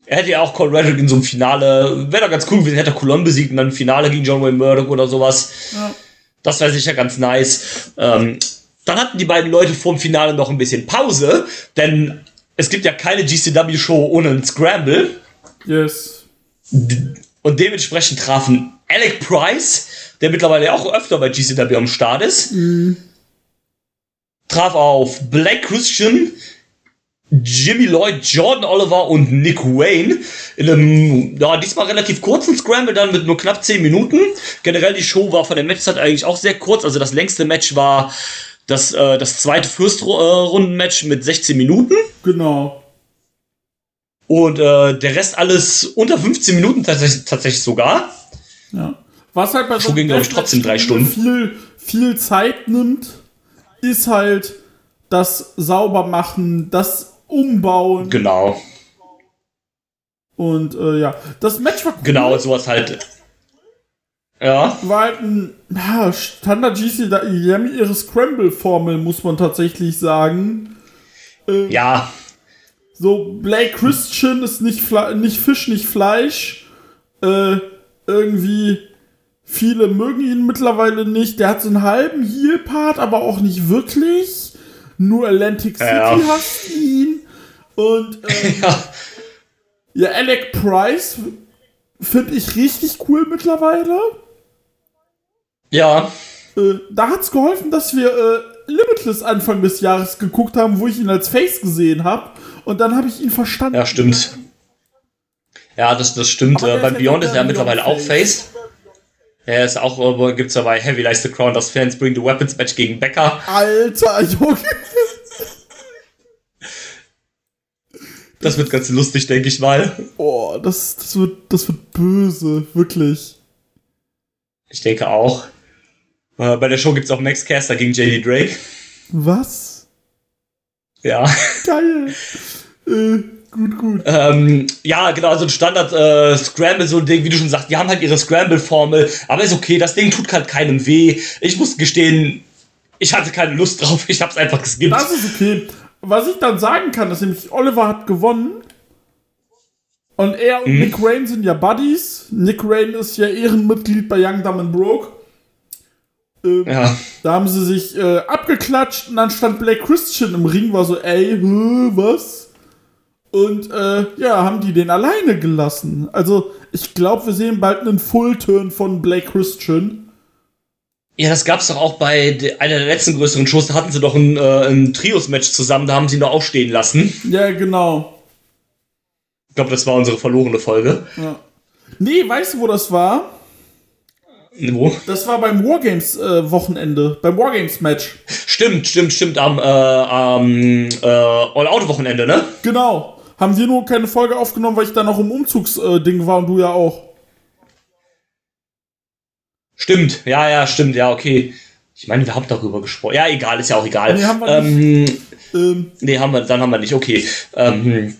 Er hätte ja auch Cole Redrick in so einem Finale, wäre doch ganz cool gewesen, hätte er Colon besiegt und dann ein Finale gegen John Wayne Murdoch oder sowas. Ja. Das wäre sicher ganz nice. Ähm, dann hatten die beiden Leute vor dem Finale noch ein bisschen Pause, denn es gibt ja keine GCW-Show ohne einen Scramble. Yes. Und dementsprechend trafen Alec Price, der mittlerweile auch öfter bei GCW am Start ist, mm. traf auf Black Christian, Jimmy Lloyd, Jordan Oliver und Nick Wayne in einem, ja, diesmal relativ kurzen Scramble dann mit nur knapp 10 Minuten. Generell die Show war von der Matchzeit eigentlich auch sehr kurz, also das längste Match war das, äh, das zweite First-Runden-Match mit 16 Minuten. Genau. Und äh, der Rest alles unter 15 Minuten tatsächlich, tatsächlich sogar. Ja. Was halt bei so ging, glaube ich, trotzdem drei Stunden. Viel, viel Zeit nimmt, ist halt das Saubermachen, das Umbauen. Genau. Und äh, ja, das Match war cool. Genau, sowas halt. Ja. War halt ein ja, Standard GC, die haben ihre Scramble-Formel, muss man tatsächlich sagen. Äh, ja. So, Blake Christian ist nicht, Fle nicht Fisch, nicht Fleisch. Äh, irgendwie, viele mögen ihn mittlerweile nicht. Der hat so einen halben Heal-Part, aber auch nicht wirklich. Nur Atlantic City ja. hasst ihn. Und, ähm, ja. ja, Alec Price finde ich richtig cool mittlerweile. Ja. Äh, da hat's geholfen, dass wir äh, Limitless Anfang des Jahres geguckt haben, wo ich ihn als Face gesehen habe. Und dann habe ich ihn verstanden. Ja, stimmt. Ja, das, das stimmt. Äh, bei Beyond ist er mittlerweile auch Face. Er ist auch, äh, gibt's dabei Heavy Lies the Crown, das Fans Bring the Weapons Match gegen Becker. Alter, Junge. Das wird ganz lustig, denke ich mal. Oh, das, das, wird, das wird böse, wirklich. Ich denke auch. Äh, bei der Show gibt es auch Max Caster gegen JD Drake. Was? Ja. Geil. äh, gut, gut. Ähm, ja, genau, so ein Standard äh, Scramble, so ein Ding, wie du schon sagst, die haben halt ihre Scramble-Formel, aber ist okay, das Ding tut halt keinem weh. Ich muss gestehen, ich hatte keine Lust drauf, ich hab's einfach geskippt. Das ist okay. Was ich dann sagen kann, ist nämlich, Oliver hat gewonnen. Und er und Mhm. Nick Rain sind ja Buddies. Nick Rain ist ja Ehrenmitglied bei Young Dumb and Broke. Ähm, Ja. Da haben sie sich äh, abgeklatscht und dann stand Blake Christian im Ring, war so, ey, hä, was? Und äh, ja, haben die den alleine gelassen. Also, ich glaube, wir sehen bald einen Full-Turn von Blake Christian. Ja, das gab's doch auch bei einer der letzten größeren Shows, da hatten sie doch ein, äh, ein Trios-Match zusammen, da haben sie ihn doch auch stehen lassen. Ja, genau. Ich glaube, das war unsere verlorene Folge. Ja. Nee, weißt du, wo das war? Wo? Das war beim Wargames-Wochenende, beim Wargames-Match. Stimmt, stimmt, stimmt, am, äh, am äh, All-Out-Wochenende, ne? Genau. Haben wir nur keine Folge aufgenommen, weil ich da noch im Umzugsding war und du ja auch. Stimmt, ja, ja, stimmt, ja, okay. Ich meine, wir haben darüber gesprochen. Ja, egal, ist ja auch egal. Nee, haben wir ähm, Ähm, nee, haben wir, dann haben wir nicht, okay. Ähm,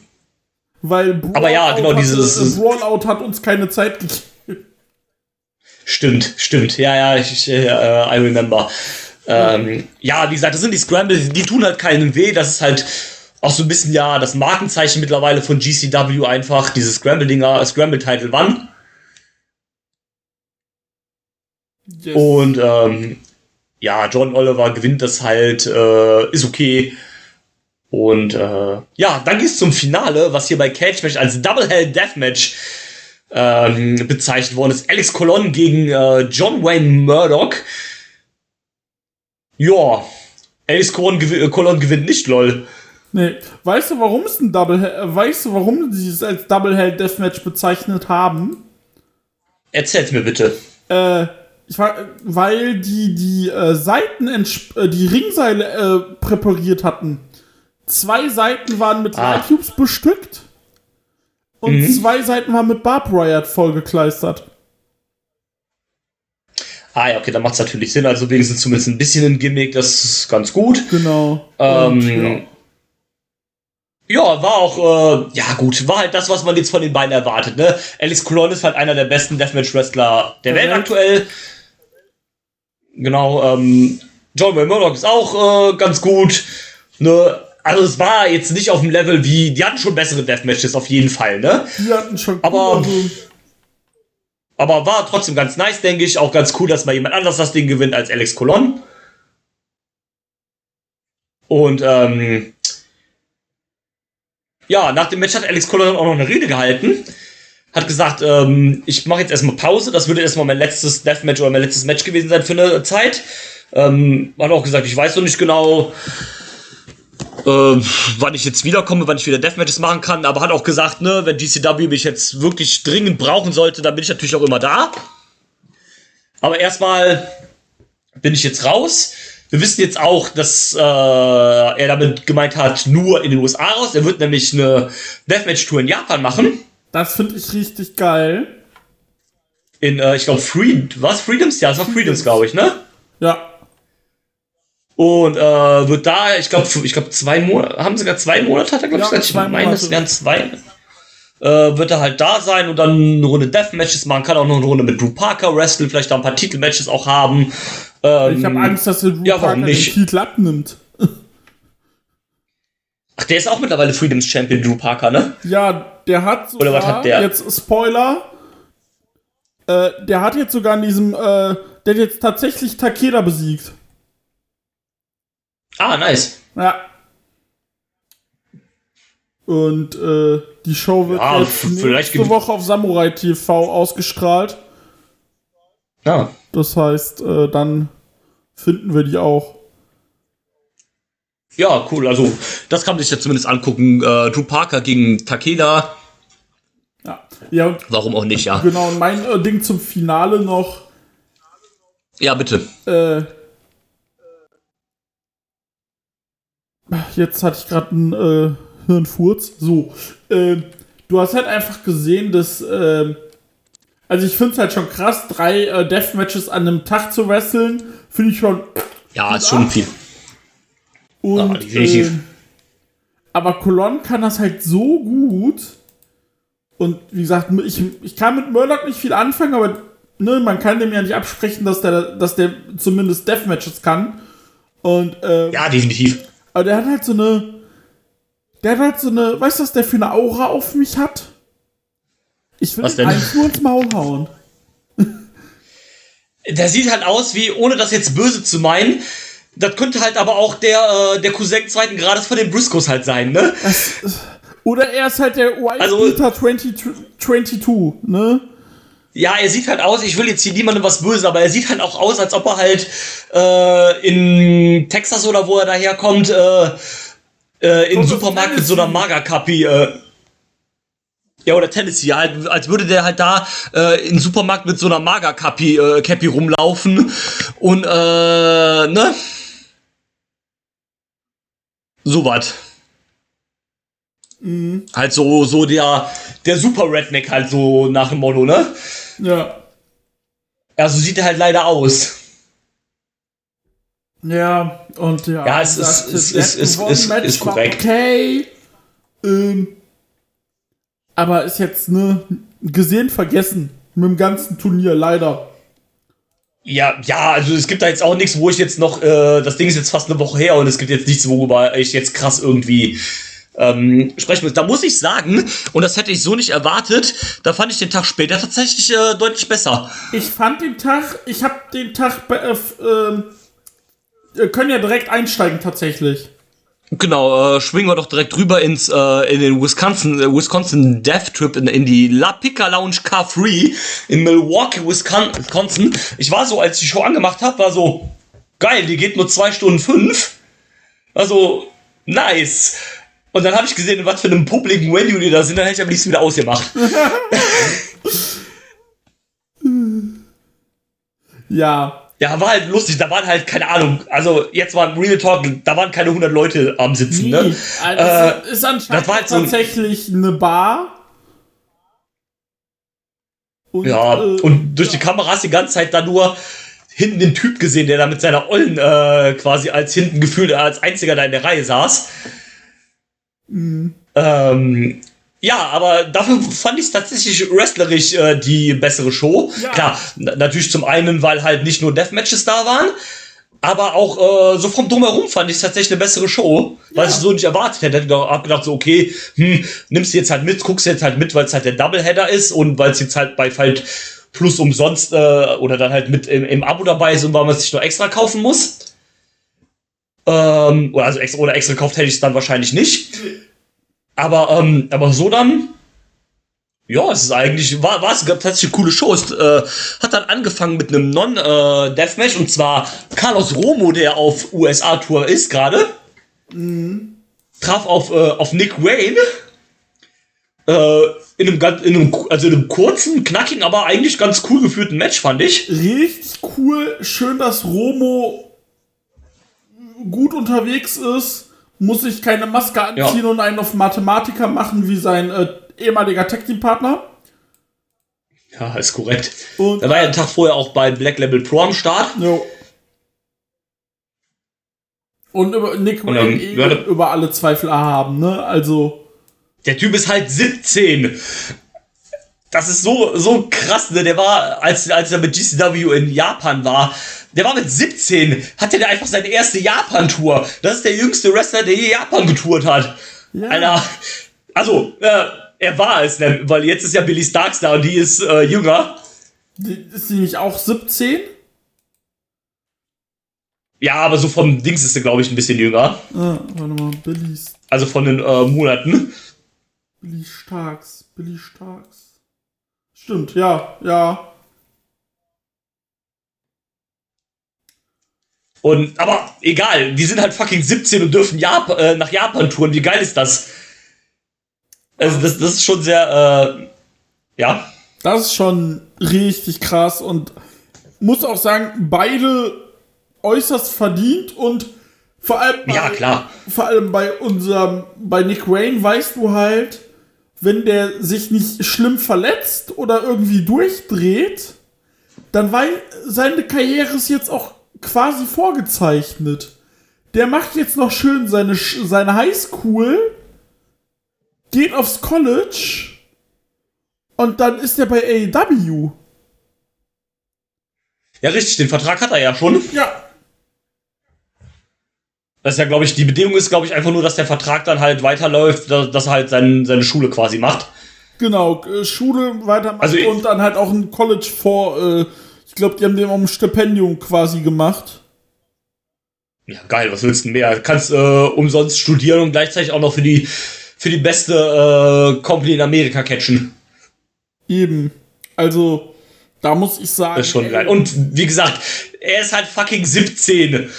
weil Brawlout Aber ja, genau, dieses- Brawlout hat uns keine Zeit gegeben. Stimmt, stimmt. Ja, ja, ich, ich äh, I remember. Ähm, ja, wie gesagt, das sind die Scramble, die tun halt keinen weh. Das ist halt auch so ein bisschen ja das Markenzeichen mittlerweile von GCW einfach, diese Scramble-Dinger, Scramble-Title One. Yes. Und ähm, ja, John Oliver gewinnt das halt, äh, ist okay. Und äh, ja, dann geht's zum Finale, was hier bei Cage Match als Double Hell Deathmatch ähm, bezeichnet worden ist. Alex Colon gegen äh, John Wayne Murdoch. Ja, Alex Colon, gew äh, Colon gewinnt nicht, lol. Nee. Weißt du, warum es ein Double Hell, äh, weißt du, warum sie es als Double Hell Deathmatch bezeichnet haben? Erzähl's mir bitte. Äh, weil die die äh, Seiten, äh, die Ringseile äh, präpariert hatten. Zwei Seiten waren mit Ah. Cubes bestückt und Mhm. zwei Seiten waren mit Barb Riot vollgekleistert. Ah ja, okay, dann macht's natürlich Sinn. Also wenigstens zumindest ein bisschen ein Gimmick, das ist ganz gut. Genau. Ähm, Und, Ja, war auch, äh, ja gut, war halt das, was man jetzt von den beiden erwartet, ne? Alex Colon ist halt einer der besten Deathmatch-Wrestler der Welt. aktuell. Genau, ähm, John Wayne Murdoch ist auch äh, ganz gut, ne? Also es war jetzt nicht auf dem Level wie, die hatten schon bessere Deathmatches auf jeden Fall, ne? die hatten schon Aber- coolere- Aber war trotzdem ganz nice, denke ich. Auch ganz cool, dass mal jemand anders das Ding gewinnt als Alex Colon. Und ähm, ja, nach dem Match hat Alex Colon auch noch eine Rede gehalten. Hat gesagt, ähm, ich mache jetzt erstmal Pause. Das würde erstmal mein letztes Deathmatch oder mein letztes Match gewesen sein für eine Zeit. Ähm, hat auch gesagt, ich weiß noch nicht genau, ähm, wann ich jetzt wiederkomme, wann ich wieder Deathmatches machen kann, aber hat auch gesagt, ne, wenn GCW mich jetzt wirklich dringend brauchen sollte, dann bin ich natürlich auch immer da. Aber erstmal bin ich jetzt raus. Wir wissen jetzt auch, dass äh, er damit gemeint hat, nur in den USA raus. Er wird nämlich eine Deathmatch-Tour in Japan machen. Das finde ich richtig geil. In, äh, ich glaube, Freedom. Was? Freedoms? Ja, es war Freedoms, glaube ich, ne? Ja. Und äh, wird da, ich glaube, ich glaube, zwei Monate, haben sogar zwei Monate, hat er, glaube Ja, ich, gesagt. Ich meine, es wären zwei. Äh, wird er halt da sein und dann eine Runde Deathmatches machen, kann auch noch eine Runde mit Drew Parker wresteln, vielleicht da ein paar Titelmatches auch haben. Ähm, Ich habe Angst, dass der Drew ja, Parker den nicht? Titel abnimmt. Ach, der ist auch mittlerweile Freedoms Champion, Drew Parker, ne? Ja, der hat sogar, Oder was hat der? jetzt Spoiler, äh, der hat jetzt sogar in diesem, äh, der hat jetzt tatsächlich Takeda besiegt. Ah, nice. Ja. Und äh, die Show wird Ja, nächste Woche auf Samurai TV ausgestrahlt. Ja. Das heißt, äh, dann finden wir die auch. Ja, cool. Also, das kann man sich ja zumindest angucken. Äh, Drew Parker gegen Takeda. Ja, ja Warum auch nicht, ja. genau, mein äh, Ding zum Finale noch. Ja, bitte. Äh, jetzt hatte ich gerade einen äh, Hirnfurz. So. Ähm, du hast halt einfach gesehen, dass. Ähm, also ich finde es halt schon krass, drei äh, Deathmatches an einem Tag zu wresteln, finde ich schon. Ja, ist schon viel. Und, Ja, definitiv. ähm, aber Colon kann das halt so gut. Und wie gesagt, ich, ich kann mit Murdoch nicht viel anfangen, aber ne, man kann dem ja nicht absprechen, dass der, dass der zumindest Deathmatches kann. Und äh, Ja, definitiv. aber der hat halt so eine. Der hat halt so eine. Weißt du, was der für eine Aura auf mich hat? Ich will denn? eigentlich nur ins Maul hauen. Der sieht halt aus wie, ohne das jetzt böse zu meinen, das könnte halt aber auch der, äh, der Cousin zweiten Grades von den Briscoes halt sein, ne? Oder er ist halt der White Also- Peter 20, 22, ne? Ja, er sieht halt aus, ich will jetzt hier niemandem was böse, aber er sieht halt auch aus, als ob er halt äh, in Texas oder wo er daherkommt, äh, äh, in Kommt aus Supermarkt mit so einer. Magerkappi, äh, ja, oder Tennessee, ja, halt, als würde der halt da äh, in Supermarkt mit so einer Magerkappi äh, Cappy rumlaufen und, äh, ne? So was. Halt so, so der, der Super Redneck halt so nach dem Motto, ne? Ja. Ja, so sieht er halt leider aus. Ja, und ja. Ja, es ist- es ist- ist- ist- ist korrekt. Okay. Ähm, aber ist jetzt, ne, gesehen, vergessen. Mit dem ganzen Turnier, leider. Ja, ja, also es gibt da jetzt auch nichts, wo ich jetzt noch, äh, das Ding ist jetzt fast eine Woche her und es gibt jetzt nichts, worüber ich jetzt krass irgendwie ähm, sprechen muss. Da muss ich sagen, und das hätte ich so nicht erwartet, da fand ich den Tag später tatsächlich äh, deutlich besser. Ich fand den Tag, ich hab den Tag, bei, äh, ähm, können ja direkt einsteigen, tatsächlich. Genau, äh, schwingen wir doch direkt rüber ins äh, in den Wisconsin äh, Wisconsin Death Trip in, in die La Pica Lounge Car Free in Milwaukee, Wiscon- Wisconsin. Ich war so, als ich die Show angemacht habe, war so geil, die geht nur zwei Stunden fünf. Also nice. Und dann habe ich gesehen, was für einem publiken Venue die da sind, dann hätte ich am liebsten wieder ausgemacht. Ja. Ja, war halt lustig, da waren halt, keine Ahnung, also jetzt mal Real Talk, da waren keine 100 Leute am Sitzen, Nie. ne? Also, Äh, es ist anscheinend das war halt so ein- tatsächlich eine Bar. Und, Ja, äh, und durch die Kamera hast du die ganze Zeit da nur hinten den Typ gesehen, der da mit seiner Ollen äh, quasi als hinten gefühlt als einziger da in der Reihe saß. Ähm, ja, aber dafür fand ich es tatsächlich wrestlerisch äh, die bessere Show. Ja. Klar, na- natürlich zum einen, weil halt nicht nur Deathmatches da waren, aber auch äh, so vom Drumherum fand ich es tatsächlich eine bessere Show, weil ich so nicht erwartet hätte. Ich hab gedacht so, okay, hm, nimmst du jetzt halt mit, guckst jetzt halt mit, weil es halt der Doubleheader ist und weil es jetzt halt bei halt plus umsonst äh, oder dann halt mit im, im Abo dabei ist und weil man es sich nur extra kaufen muss. Ähm, oder also extra oder extra gekauft hätte ich es dann wahrscheinlich nicht. Aber, ähm, aber so dann, ja, es ist eigentlich, war, war es tatsächlich eine coole Show. Es äh, hat dann angefangen mit einem Non-Deathmatch und zwar Carlos Romo, der auf USA-Tour ist gerade, traf auf, äh, auf Nick Wayne. Äh, in einem, ganz- in einem, also in einem kurzen, knackigen, aber eigentlich ganz cool geführten Match, fand ich. richtig cool. Schön, dass Romo gut unterwegs ist. Muss sich keine Maske anziehen Ja. und einen auf Mathematiker machen wie sein äh, ehemaliger Tag Team Partner. Ja, ist korrekt. Und Er war ja einen Tag vorher auch bei Black Label Pro am Start. Jo. Und über Nick Und dann eh werde- über alle Zweifel haben, ne? Also. Der Typ ist halt 17. Das ist so, so krass, ne? Der war, als, als er mit GCW in Japan war, der war mit 17, hatte der einfach seine erste Japan-Tour. Das ist der jüngste Wrestler, der je Japan getourt hat. Ja. Alter. Also, äh, er war es, ne? weil jetzt ist ja Billy Starks da und die ist äh, jünger. Ist sie nicht auch 17? Ja, aber so vom Dings ist sie, glaube ich, ein bisschen jünger. Ah, warte mal, Billy, Also von den äh, Monaten. Billy Starks. Billy Starks. Stimmt, ja, ja. Und, aber egal, die sind halt fucking 17 und dürfen Jap äh, nach Japan touren. Wie geil ist das? Also, das, das ist schon sehr, äh, ja. Das ist schon richtig krass und muss auch sagen, beide äußerst verdient und Vor allem, bei, Ja, klar. vor allem bei unserem, bei Nick Wayne weißt du halt, wenn der sich nicht schlimm verletzt oder irgendwie durchdreht, dann weil seine Karriere ist jetzt auch quasi vorgezeichnet. Der macht jetzt noch schön seine, seine Highschool, geht aufs College und dann ist er bei AEW. Ja, richtig, den Vertrag hat er ja schon. Ja, Das ist ja, glaube ich, die Bedingung ist, glaube ich, einfach nur, dass der Vertrag dann halt weiterläuft, dass, dass er halt sein, seine Schule quasi macht. Genau, äh, Schule weitermachen Also und dann halt auch ein College vor, äh, ich glaube, die haben dem auch ein Stipendium quasi gemacht. Ja, geil, was willst du denn mehr? Du kannst äh, umsonst studieren und gleichzeitig auch noch für die, für die beste äh, Company in Amerika catchen. Eben. Also, da muss ich sagen. Das ist schon geil. Und wie gesagt, er ist halt fucking 17.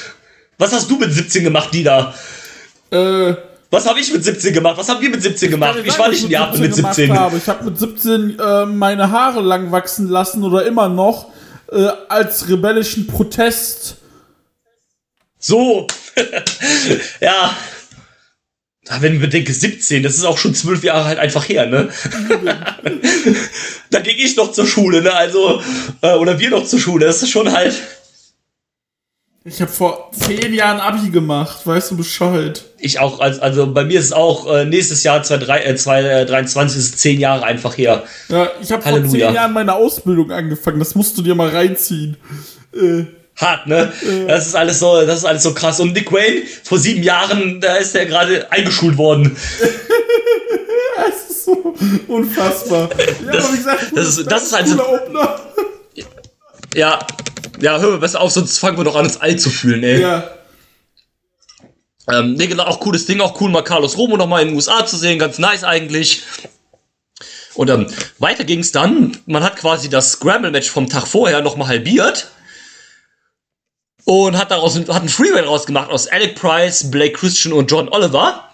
Was hast du mit 17 gemacht, Dina? äh, Was habe ich mit 17 gemacht? Was haben wir mit 17 gemacht? Ich sagen, war nicht in ich Japan mit 17. gemacht Habe. Ich habe mit 17 äh, meine Haare lang wachsen lassen oder immer noch äh, als rebellischen Protest. So. ja. Da, wenn ich bedenke, 17, das ist auch schon zwölf Jahre halt einfach her, ne? da ging ich noch zur Schule, ne? Also, äh, oder wir noch zur Schule. Das ist schon halt. Ich habe vor zehn Jahren Abi gemacht, weißt du Bescheid? Ich auch, also, also bei mir ist es auch äh, nächstes Jahr 2023 äh, 2023 ist es zehn Jahre einfach her. Ja, ich habe vor zehn Jahren meine Ausbildung angefangen. Das musst du dir mal reinziehen. Äh, Hart, ne? Das ist alles so, das ist alles so krass. Und Nick Wayne, vor sieben Jahren, da ist er gerade eingeschult worden. Das ist so unfassbar. Ja, Das- aber wie gesagt, das ist- das ist also- cooler Opener. Ja. Ja, hör mal besser auf, sonst fangen wir doch an, uns alt zu fühlen, ey. Ja, Ähm, nee, genau, auch cooles Ding, auch cool, mal Carlos Romo noch mal in den USA zu sehen, ganz nice eigentlich. Und ähm, weiter ging's dann. Man hat quasi das Scramble-Match vom Tag vorher noch mal halbiert. Und hat daraus hat einen Freeway draus gemacht aus Alec Price, Blake Christian und John Oliver.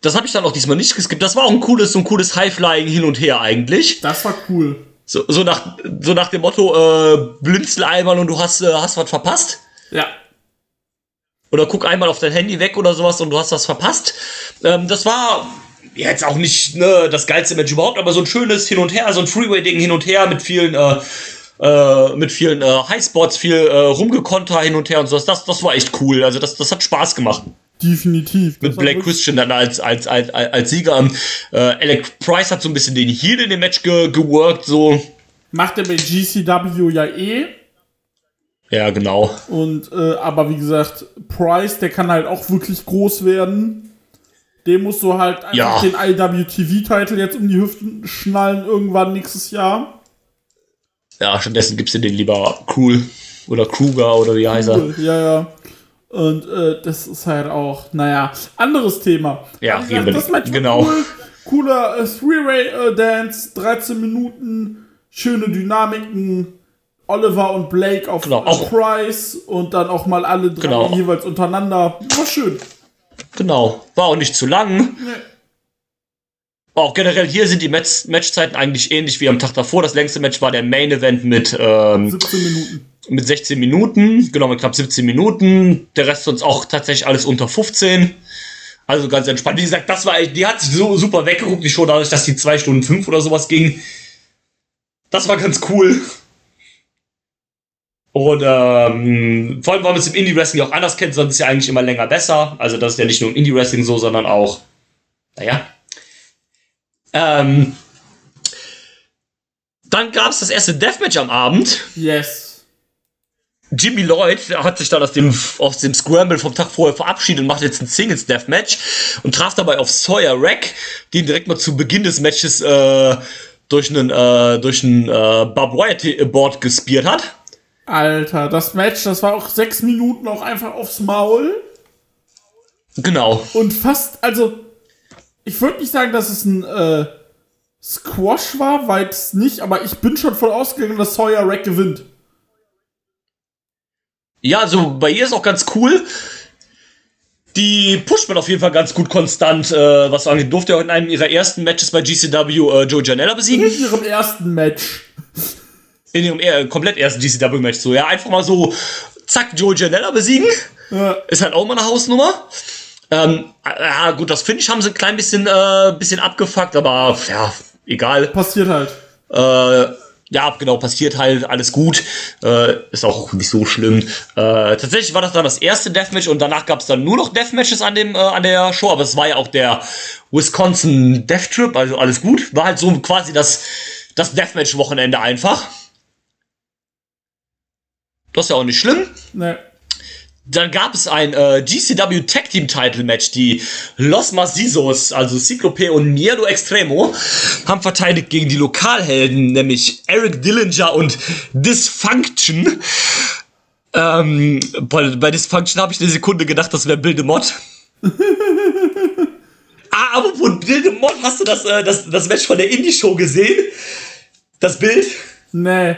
Das habe ich dann auch diesmal nicht geskippt. Das war auch ein cooles, so ein cooles High-Flying hin und her eigentlich. das war cool. So, so, nach, so nach dem Motto, äh, blinzel einmal und du hast, äh, hast was verpasst. Ja. Oder guck einmal auf dein Handy weg oder sowas und du hast was verpasst. Ähm, das war jetzt auch nicht ne, das geilste Match überhaupt, aber so ein schönes Hin und Her, so ein Freeway-Ding hin und her mit vielen, äh, äh, mit vielen äh, Highspots, viel äh, Rumgekonter hin und her und sowas. Das, das war echt cool. Also das, das hat Spaß gemacht. Definitiv. Mit Black Christian dann als, als, als, als Sieger. Äh, Alec Price hat so ein bisschen den Heal in dem Match ge geworkt, so. Macht er bei GCW ja eh. Ja, genau. Und, äh, aber wie gesagt, Price, der kann halt auch wirklich groß werden. Dem musst du halt einfach Ja. den IWTV-Titel jetzt um die Hüften schnallen irgendwann nächstes Jahr. Ja, stattdessen gibst du den lieber Cool oder Kruger oder wie heißt er. Ja, ja. Und äh, das ist halt auch, naja, anderes Thema. Ja, gesagt, eben. das war Genau. cool. Cooler äh, Three-Way-Dance, 13 Minuten, schöne Dynamiken. Oliver und Blake auf Genau, äh, auch- Price und dann auch mal alle drei Genau. jeweils untereinander. War schön. Genau. War auch nicht zu lang. Auch generell hier sind die Match Matchzeiten eigentlich ähnlich wie am Tag davor. Das längste Match war der Main Event mit, ähm, 17 Minuten. Mit 16 Minuten. Genau, mit knapp 17 Minuten. Der Rest sonst auch tatsächlich alles unter 15. Also ganz entspannt. Wie gesagt, das war, die hat sich so super weggeguckt, die Show dadurch, dass die 2 Stunden 5 oder sowas ging. Das war ganz cool. Und ähm, vor allem, weil man es im Indie-Wrestling auch anders kennt, sonst ist ja eigentlich immer länger besser. Also das ist ja nicht nur im Indie-Wrestling so, sondern auch, naja. Ähm, dann gab es das erste Deathmatch am Abend. Yes. Jimmy Lloyd hat sich dann aus dem, aus dem Scramble vom Tag vorher verabschiedet und macht jetzt ein Singles Deathmatch und traf dabei auf Sawyer Rack, den direkt mal zu Beginn des Matches äh, durch einen, äh, durch einen äh, Barbed Wire Board gespiert hat. Alter, das Match, das war auch sechs Minuten auch einfach aufs Maul. Genau. Und fast, also, ich würde nicht sagen, dass es ein äh, Squash war, weit es nicht, aber ich bin schon voll ausgegangen, dass Sawyer Rack gewinnt. Ja, also bei ihr ist auch ganz cool. Die pusht man auf jeden Fall ganz gut konstant, äh, was angeht. Durfte auch in einem ihrer ersten Matches bei GCW äh, Joe Janella besiegen. In ihrem ersten Match. in ihrem eher komplett ersten GCW-Match so. Ja, einfach mal so, zack, Joe Janella besiegen. Ja. Ist halt auch mal eine Hausnummer. Ähm, ja, gut, das Finish haben sie ein klein bisschen, äh, bisschen abgefuckt, aber ja, egal. Passiert halt. Äh, ja, genau, passiert halt, alles gut. Äh, ist auch nicht so schlimm. Äh, tatsächlich war das dann das erste Deathmatch und danach gab es dann nur noch Deathmatches an, dem, äh, an der Show, aber es war ja auch der Wisconsin Death Trip, also alles gut. War halt so quasi das, das Deathmatch-Wochenende einfach. Das ist ja auch nicht schlimm. Ne. Dann gab es ein äh, GCW Tag Team Title Match. Die Los Macizos, also Cyclope und Miedo Extremo, haben verteidigt gegen die Lokalhelden, nämlich Eric Dillinger und Dysfunction. Ähm, bei, bei Dysfunction habe ich eine Sekunde gedacht, das wäre Bill de Mott. ah, aber von Bill de Mott hast du das, äh, das, das Match von der Indie-Show gesehen? Das Bild? Nee.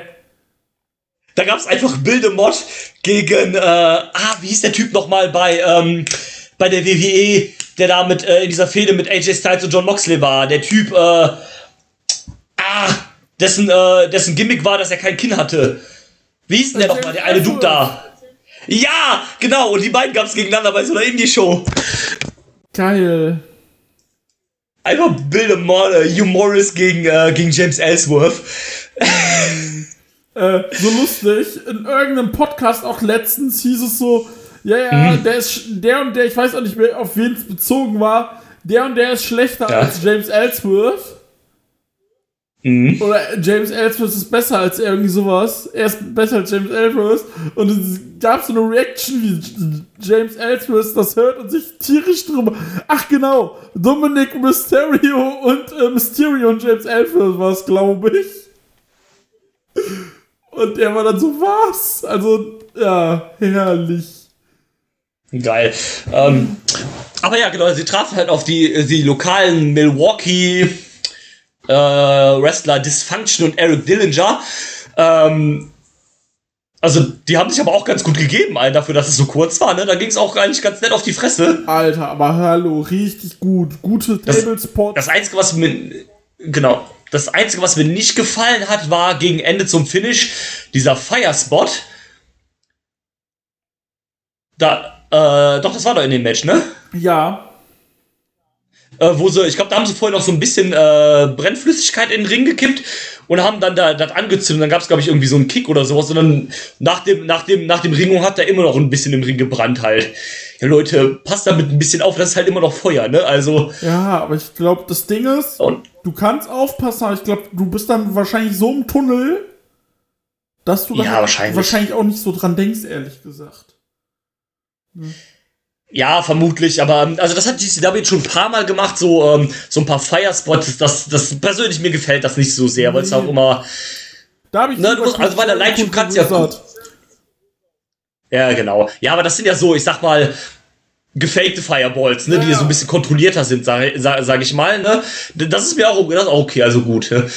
Da gab es einfach Bilde Mod gegen, äh, ah, wie hieß der Typ nochmal bei, ähm, bei der WWE, der da mit, äh, in dieser Fehde mit AJ Styles und John Moxley war. Der Typ, äh, ah, dessen, äh, dessen Gimmick war, dass er kein Kinn hatte. Wie hieß denn der nochmal, der eine Dude da? Ja, genau, und die beiden gab es gegeneinander bei so einer Indie-Show. Geil. Einfach Bilde Mod, äh, Hugh Morris gegen, äh, gegen James Ellsworth. Äh, so lustig. In irgendeinem Podcast auch letztens hieß es so, ja, ja, der ist der und der, ich weiß auch nicht mehr, auf wen es bezogen war, der und der ist schlechter Ja. als James Ellsworth. Oder James Ellsworth ist besser als irgendwie sowas. Er ist besser als James Ellsworth. Und es gab so eine Reaction, wie James Ellsworth das hört und sich tierisch drüber. Ach genau, Dominic Mysterio und äh, Mysterio und James Ellsworth war es, glaube ich. Und der war dann so, was? Also, ja, herrlich. Geil. Ähm, aber ja, genau, sie trafen halt auf die, die lokalen Milwaukee äh, Wrestler Dysfunction und Eric Dillinger. Ähm, also, die haben sich aber auch ganz gut gegeben, Alter, dafür, dass es so kurz war, ne? Da ging es auch eigentlich ganz nett auf die Fresse. Alter, aber hallo, richtig gut. Gute Tablespots. Das Einzige, was mir. Genau. Das Einzige, was mir nicht gefallen hat, war gegen Ende zum Finish dieser Firespot. Da, äh, doch, das war doch in dem Match, ne? Ja, äh, wo sie, ich glaube, da haben sie vorher noch so ein bisschen äh, Brennflüssigkeit in den Ring gekippt und haben dann da das angezündet. Dann gab es, glaube ich, irgendwie so einen Kick oder sowas. Und dann nach dem, nach dem, nach dem Ringung hat er immer noch ein bisschen im Ring gebrannt halt. Ja, Leute, passt damit ein bisschen auf, das ist halt immer noch Feuer, ne? Also, ja, aber ich glaube, das Ding ist, und, du kannst aufpassen, aber ich glaube, du bist dann wahrscheinlich so im Tunnel, dass du da Ja, wahrscheinlich. wahrscheinlich auch nicht so dran denkst, ehrlich gesagt. ja, vermutlich, aber ähm, also das hat GCW jetzt schon ein paar Mal gemacht, so, ähm, so ein paar Firespots. Das, das persönlich mir gefällt das nicht so sehr, weil es auch immer. Da habe ich Ne, musst- also bei der Lightshow kannst du ja- gesagt. Ja, genau. Ja, aber das sind ja so, ich sag mal, gefakte Fireballs, ne, Ja, die ja. so ein bisschen kontrollierter sind, sage sag, sag ich mal, ne. Das ist mir auch, das ist auch okay, also gut. ne?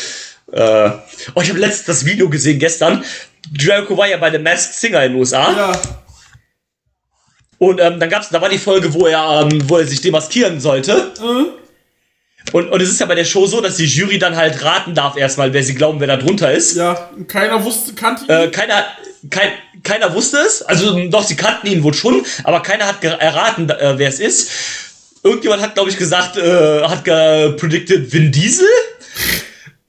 Äh, oh, ich habe letztens das Video gesehen gestern. Jericho war ja bei The Masked Singer in den USA. Ja, Und ähm, dann gab's, da war die Folge, wo er, ähm, wo er sich demaskieren sollte. äh, Und, und es ist ja bei der Show so, dass die Jury dann halt raten darf erstmal, wer sie glauben, wer da drunter ist. ja, und keiner wusste, kannte ihn. Äh, keiner, kein, keiner wusste es. Also doch, sie kannten ihn wohl schon, aber keiner hat erraten, äh, wer es ist. Irgendjemand hat, glaube ich, gesagt, äh, hat predicted Vin Diesel.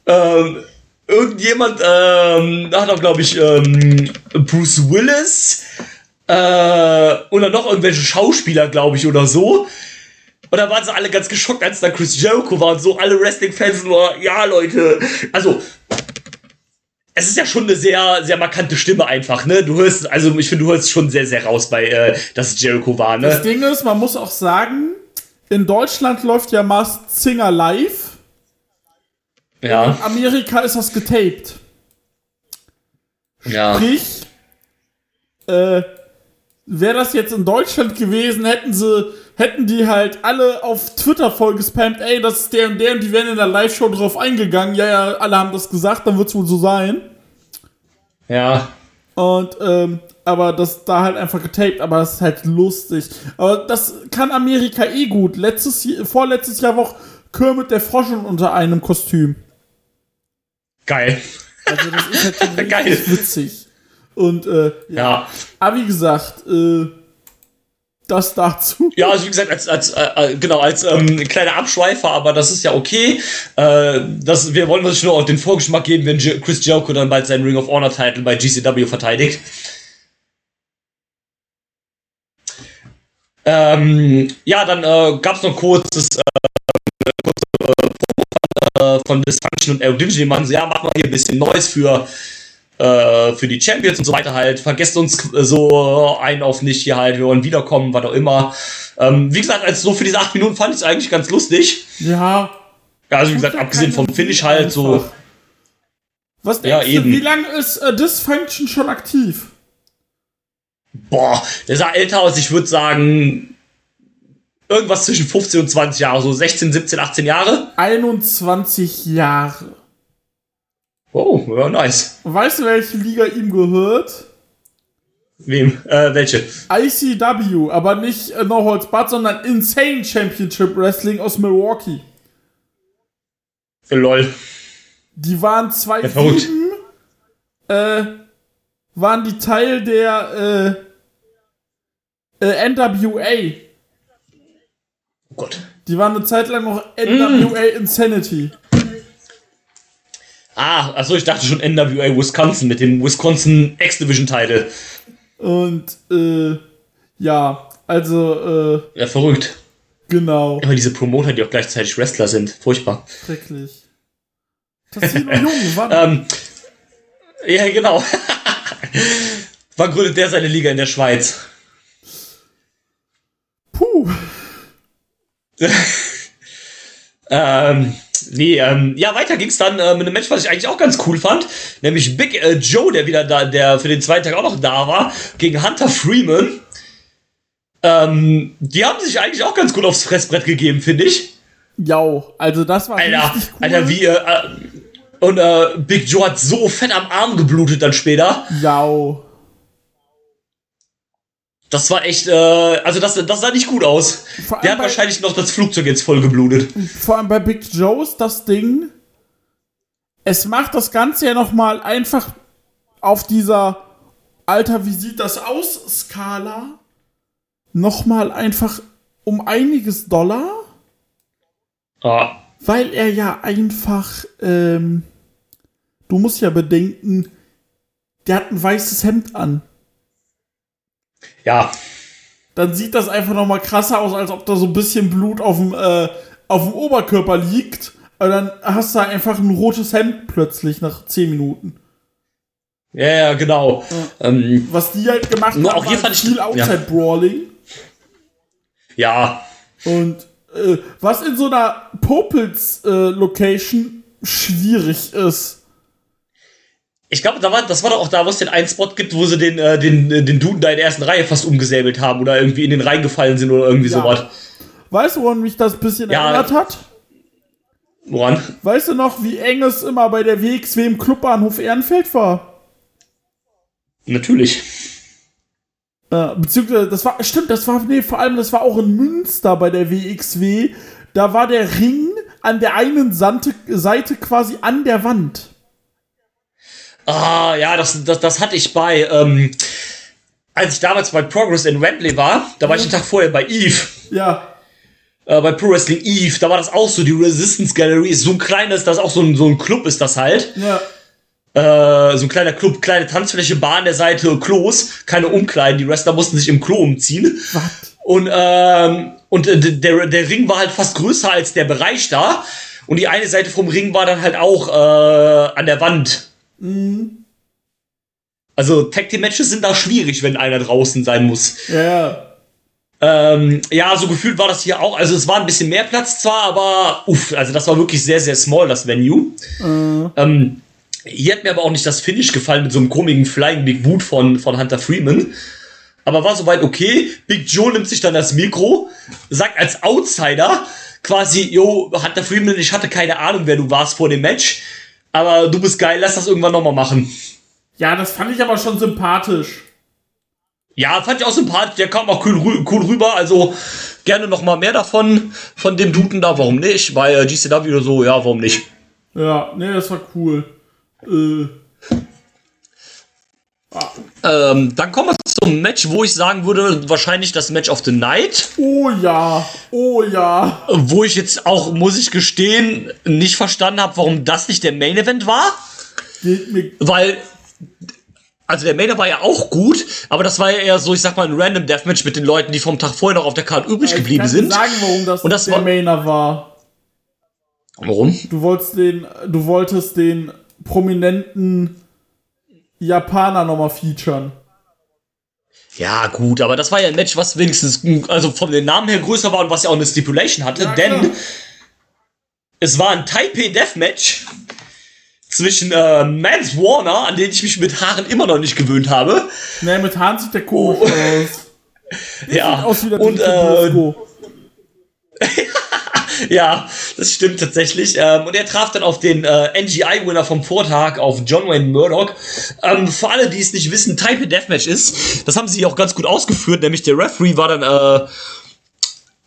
Ähm, irgendjemand ähm, hat auch, glaube ich, ähm, Bruce Willis. Äh, dann noch irgendwelche Schauspieler, glaube ich, oder so. Und dann waren sie alle ganz geschockt, als da Chris Jericho war und so alle Wrestling-Fans nur, ja, Leute. Also, es ist ja schon eine sehr, sehr markante Stimme einfach, ne? Du hörst, also ich finde, du hörst schon sehr, sehr raus bei, äh, dass es Jericho war, Das ne? Ding ist, man muss auch sagen, in Deutschland läuft ja Masked Singer live. In Ja, Amerika ist das getaped. ja. Sprich, äh, wäre das jetzt in Deutschland gewesen, hätten sie, hätten die halt alle auf Twitter voll gespammt, ey, das ist der und der und die wären in der Live-Show drauf eingegangen. Ja, ja, alle haben das gesagt, dann wird's wohl so sein. Ja. Und, ähm, aber das da halt einfach getaped, aber das ist halt lustig. Aber das kann Amerika eh gut. Letztes, Jahr- vorletztes Jahr war Kermit der Frosch unter einem Kostüm. Geil. Also das ist halt schon Geil. witzig. Und, äh, ja. Aber wie gesagt, äh, Das dazu. Ja, also wie gesagt, als, als äh, äh, genau, als ähm, kleiner Abschweifer, aber das ist ja okay. Äh, das, wir wollen uns nur auch den Vorgeschmack geben, wenn Chris Jericho dann bald seinen Ring of Honor Title bei GCW verteidigt. Ähm, ja, dann äh, gab es noch kurzes äh, kurze, äh, von Dysfunction und Aerodyngy, die man ja, machen wir hier ein bisschen Neues für äh, für die Champions und so weiter halt. Vergesst uns so ein auf nicht hier halt, wir wollen wiederkommen, was auch immer. Ähm, wie gesagt, also so für diese acht Minuten fand ich es eigentlich ganz lustig. Ja. Ja, also wie gesagt, abgesehen vom Finish halt so. Was Ja, denkst du, eben. wie lange ist äh, Dysfunction schon aktiv? Boah, der sah älter aus, ich würde sagen. Irgendwas zwischen 15 und 20 Jahre, so 16, 17, 18 Jahre. 21 Jahre. Oh, ja, nice. Weißt du, welche Liga ihm gehört? Wem? Äh, welche? ICW, aber nicht äh, No Holds Barred, sondern Insane Championship Wrestling aus Milwaukee. Lol. Die waren zwei Ja, äh, waren die Teil der äh, äh, NWA. Oh Gott. Die waren eine Zeit lang noch NWA Insanity. Ah, achso, ich dachte schon NWA Wisconsin mit dem Wisconsin X-Division-Title. Und äh, ja, also äh, Ja, verrückt. genau, Immer diese Promoter, die auch gleichzeitig Wrestler sind. Furchtbar. schrecklich. Tassilo Jung, wann? Ähm, ja, genau. Wann gründet der seine Liga in der Schweiz? Puh. Ähm, nee, ähm, ja, weiter ging's dann äh, mit einem Match, was ich eigentlich auch ganz cool fand, nämlich Big äh, Joe, der wieder da, der für den zweiten Tag auch noch da war, gegen Hunter Freeman. Ähm, die haben sich eigentlich auch ganz gut aufs Fressbrett gegeben, finde ich. Ja, also das war Alter, cool. Alter, wie, äh, äh, und äh, Big Joe hat so fett am Arm geblutet dann später. Ja. Das war echt, äh, also das, das sah nicht gut aus. Der hat wahrscheinlich noch das Flugzeug jetzt voll geblutet. Vor allem bei Big Joe's das Ding. Es macht das Ganze ja nochmal einfach auf dieser Alter, wie sieht das aus? Skala. Nochmal einfach um einiges Dollar. Ah, Weil er ja einfach, ähm, du musst ja bedenken, der hat ein weißes Hemd an. Ja, Dann sieht das einfach nochmal krasser aus, als ob da so ein bisschen Blut auf dem, äh, auf dem Oberkörper liegt. Und dann hast du einfach ein rotes Hemd plötzlich nach 10 Minuten. ja, ja, genau. Ähm, Was die halt gemacht haben, auch hier war fand viel ja. Outside-Brawling. ja, Und äh, was in so einer Popels-Location schwierig ist. Ich glaube, da war, das war doch auch da, wo es den einen Spot gibt, wo sie den, äh, den, äh, den Duden da in der ersten Reihe fast umgesäbelt haben oder irgendwie in den reingefallen sind oder irgendwie Ja. sowas. Weißt du, woran mich das ein bisschen Ja. erinnert hat? Woran? Weißt du noch, wie eng es immer bei der WXW im Clubbahnhof Ehrenfeld war? Natürlich. Äh, beziehungsweise, das war, stimmt, das war, nee, vor allem, das war auch in Münster bei der WXW. Da war der Ring an der einen Seite quasi an der Wand. Ah, ja, das, das, das hatte ich bei, ähm, als ich damals bei Progress in Wembley war, da war ich den Tag vorher bei Eve. Ja, äh, bei Pro Wrestling Eve, da war das auch so, die Resistance Gallery ist so ein kleines, das ist auch so ein, so ein Club ist das halt. ja. Äh, so ein kleiner Club, kleine Tanzfläche, Bar an der Seite, Klos, keine Umkleiden, die Wrestler mussten sich im Klo umziehen. Was? Und, ähm, und äh, der, der Ring war halt fast größer als der Bereich da. Und die eine Seite vom Ring war dann halt auch äh, an der Wand. Also Tag Team Matches sind da schwierig, wenn einer draußen sein muss. Ja. Ähm, ja, so gefühlt war das hier auch. Also es war ein bisschen mehr Platz zwar, aber uff, also das war wirklich sehr, sehr small, das Venue. Ähm, hier hat mir aber auch nicht das Finish gefallen mit so einem komischen Flying Big Boot von, von Hunter Freeman. Aber war soweit okay. Big Joe nimmt sich dann das Mikro, sagt als Outsider quasi, yo, Hunter Freeman, ich hatte keine Ahnung, wer du warst vor dem Match. Aber du bist geil, lass das irgendwann nochmal machen. Ja, das fand ich aber schon sympathisch. Ja, fand ich auch sympathisch. Der kam auch cool, rü- cool rüber. Also gerne noch mal mehr davon, von dem Duden da. Warum nicht? Bei äh, GCW oder so, ja, warum nicht? Ja, nee, das war cool. Äh, Ähm, dann kommen wir zum Match, wo ich sagen würde, wahrscheinlich das Match of the Night. Oh ja, oh ja. Wo ich jetzt auch, muss ich gestehen, nicht verstanden habe, warum das nicht der Main Event war. Weil, also der Main war ja auch gut, aber das war ja eher so, ich sag mal, ein Random Deathmatch mit den Leuten, die vom Tag vorher noch auf der Karte übrig ich geblieben kann sind. dir sagen, warum das, Und das der Mainer war. Warum? Du wolltest den, du wolltest den prominenten Japaner nochmal featuren. Ja, gut, aber das war ja ein Match, was wenigstens, also von den Namen her größer war und was ja auch eine Stipulation hatte, Ja, denn klar. es war ein Taipei Deathmatch zwischen äh, Mans Warner, an den ich mich mit Haaren immer noch nicht gewöhnt habe. Ne, mit Hahn sieht der komisch Oh. aus. Ja, und äh. ja, das stimmt tatsächlich. Ähm, und er traf dann auf den äh, NGI-Winner vom Vortag, auf John Wayne Murdoch. Ähm, für alle, die es nicht wissen, Taipei Deathmatch ist, das haben sie auch ganz gut ausgeführt, nämlich der Referee war dann äh,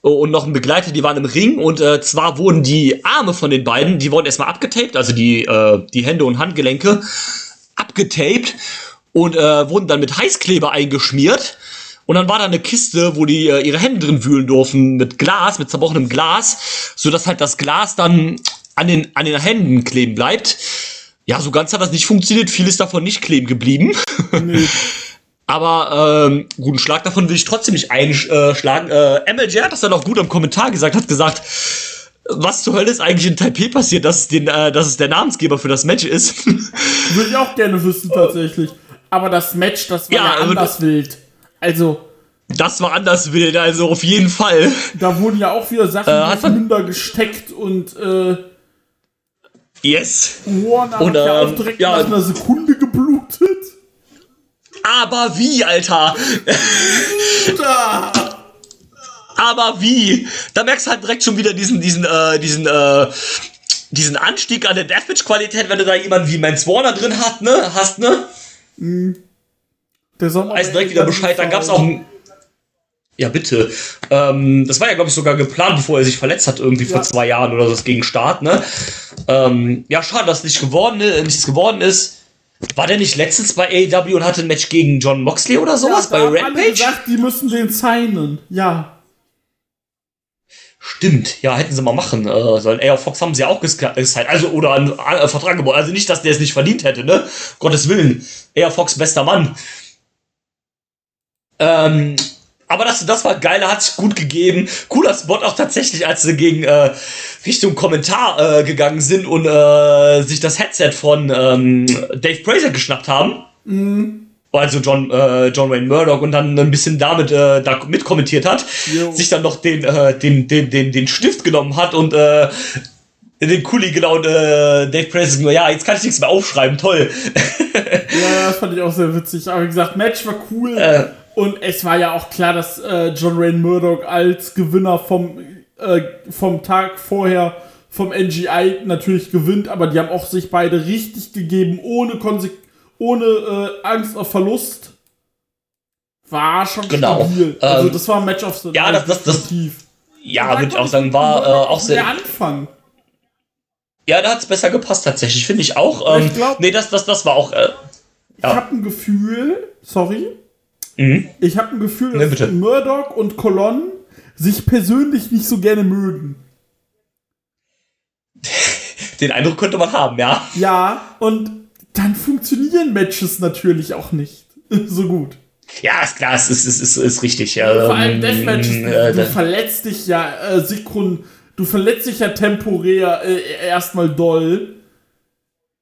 und noch ein Begleiter, die waren im Ring und äh, zwar wurden die Arme von den beiden, die wurden erstmal abgetaped, also die, äh, die Hände und Handgelenke abgetaped und äh, wurden dann mit Heißkleber eingeschmiert. Und dann war da eine Kiste, wo die äh, ihre Hände drin wühlen durften, mit Glas, mit zerbrochenem Glas, sodass halt das Glas dann an den, an den Händen kleben bleibt. Ja, so ganz hat das nicht funktioniert, viel ist davon nicht kleben geblieben. Nee. Aber ähm, guten Schlag davon will ich trotzdem nicht einschlagen. Äh, MLJ hat das dann auch gut am Kommentar gesagt, hat gesagt, was zur Hölle ist eigentlich in Taipei passiert, dass es, den, äh, dass es der Namensgeber für das Match ist. Würde ich auch gerne wissen, tatsächlich. Aber das Match, das war Ja, ja, aber anders wild. Also, das war anders wild, also auf jeden Fall. da wurden ja auch wieder Sachen Äh, aufeinander gesteckt und äh, Yes. Warner Und, hat ja ähm, auch direkt ja. nach einer Sekunde geblutet. Aber wie, Alter? Aber wie? Da merkst du halt direkt schon wieder diesen, diesen, äh, diesen, äh, diesen Anstieg an der Deathmatch-Qualität, wenn du da jemanden wie Mans Warner drin hast, ne? Hast, ne? Der Sommer weiß direkt wieder Bescheid. Dann gab's auch ein. Ja, bitte. Ähm, das war ja, glaube ich, sogar geplant, bevor er sich verletzt hat, irgendwie vor Ja. zwei Jahren oder so, das gegen Start, ne? Ähm, ja, schade, dass nicht geworden, äh, nichts geworden ist. War der nicht letztens bei AEW und hatte ein Match gegen John Moxley oder sowas ja, bei haben alle Rampage? gesagt, die müssen den signen. Ja. Stimmt, ja, hätten sie mal machen äh, sollen. Ey, auf Fox haben sie ja auch gesigned. Also, oder einen äh, Vertrag geboten. Also nicht, dass der es nicht verdient hätte, ne? Gottes Willen. Air Fox, bester Mann. Ähm, aber das, das war geil, hat sich gut gegeben. Cooler Spot auch tatsächlich, als sie gegen äh, Richtung Kommentar äh, gegangen sind und äh, sich das Headset von ähm, Dave Fraser geschnappt haben. Also John, äh, John Wayne Murdoch und dann ein bisschen damit äh, da mitkommentiert hat, Jo. sich dann noch den, äh, den, den, den, den Stift genommen hat und äh, den Kuli genau und äh, Dave gesagt, ja, jetzt kann ich nichts mehr aufschreiben, toll. Ja, das fand ich auch sehr witzig. Aber wie gesagt, Match war cool. Äh. Und es war ja auch klar, dass äh, John Wayne Murdoch als Gewinner vom, äh, vom Tag vorher vom NGI natürlich gewinnt. Aber die haben auch sich beide richtig gegeben, ohne, Konse ohne äh, Angst auf Verlust. War schon Genau. stabil. Also Ähm, das war ein Match of the ja, das- das- das-. Ja, würde ich auch sagen, war äh, auch der sehr. Anfang. Ja, da hat's besser gepasst tatsächlich, finde ich auch. Ähm, Ich glaub- nee, das, das, das war auch. Äh, Ich Ja. habe ein Gefühl, sorry, mhm. ich habe ein Gefühl, Nee, dass bitte. Murdoch und Colon sich persönlich nicht so gerne mögen. Den Eindruck könnte man haben, ja. Ja, und dann funktionieren Matches natürlich auch nicht so gut. Ja, ist klar, es ist, ist, ist, ist richtig. Vor allem Ähm, Deathmatches, äh, du verletzt dich ja äh, Sekund, du verletzt dich ja temporär äh, erstmal doll.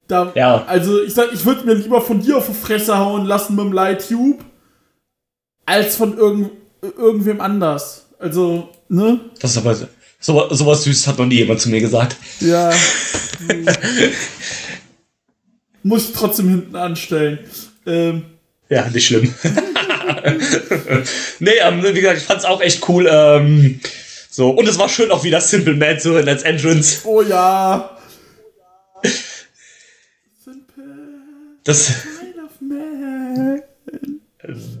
Da, Ja. Also ich sag, ich würde mir lieber von dir auf die Fresse hauen lassen mit dem Light Tube, als von irgend, irgendwem anders. Also, ne? das ist aber so, sowas Süßes hat noch nie jemand zu mir gesagt. Ja. Muss ich trotzdem hinten anstellen. Ähm, Ja, nicht schlimm. nee, ähm, wie gesagt, ich fand's auch echt cool. Ähm, so, und es war schön auch wieder Simple Man zu hören als Entrance. oh ja. Das.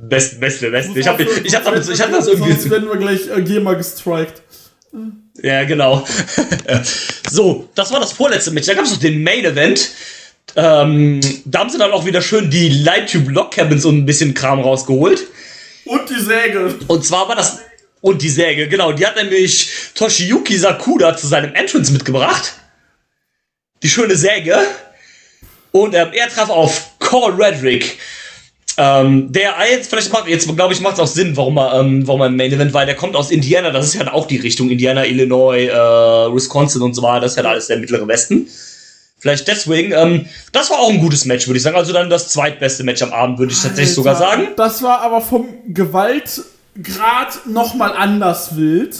beste, beste, beste. Ich hab, ich hab, damit, ich hab das irgendwie. Sonst werden wir gleich äh, GEMA gestrikt. Ja, genau. so, das war das vorletzte Match. Da gab es noch den Main Event. Ähm, da haben sie dann auch wieder schön die Lighttube Lock Cabins und ein bisschen Kram rausgeholt. Und die Säge. Und zwar war das. Und die Säge, genau. Die hat nämlich Toshiyuki Sakuda zu seinem Entrance mitgebracht. Die schöne Säge. Und ähm, er traf auf Cole Redrick. Ähm, der jetzt, vielleicht macht, jetzt glaube ich, macht es auch Sinn, warum er, ähm, warum er im Main Event, weil der kommt aus Indiana, das ist ja auch die Richtung Indiana, Illinois, äh, Wisconsin und so weiter, das ist ja alles der mittlere Westen. Vielleicht deswegen, ähm, das war auch ein gutes Match, würde ich sagen. Also dann das zweitbeste Match am Abend, würde ich tatsächlich sogar sagen. Das war aber vom Gewaltgrad nochmal anders wild.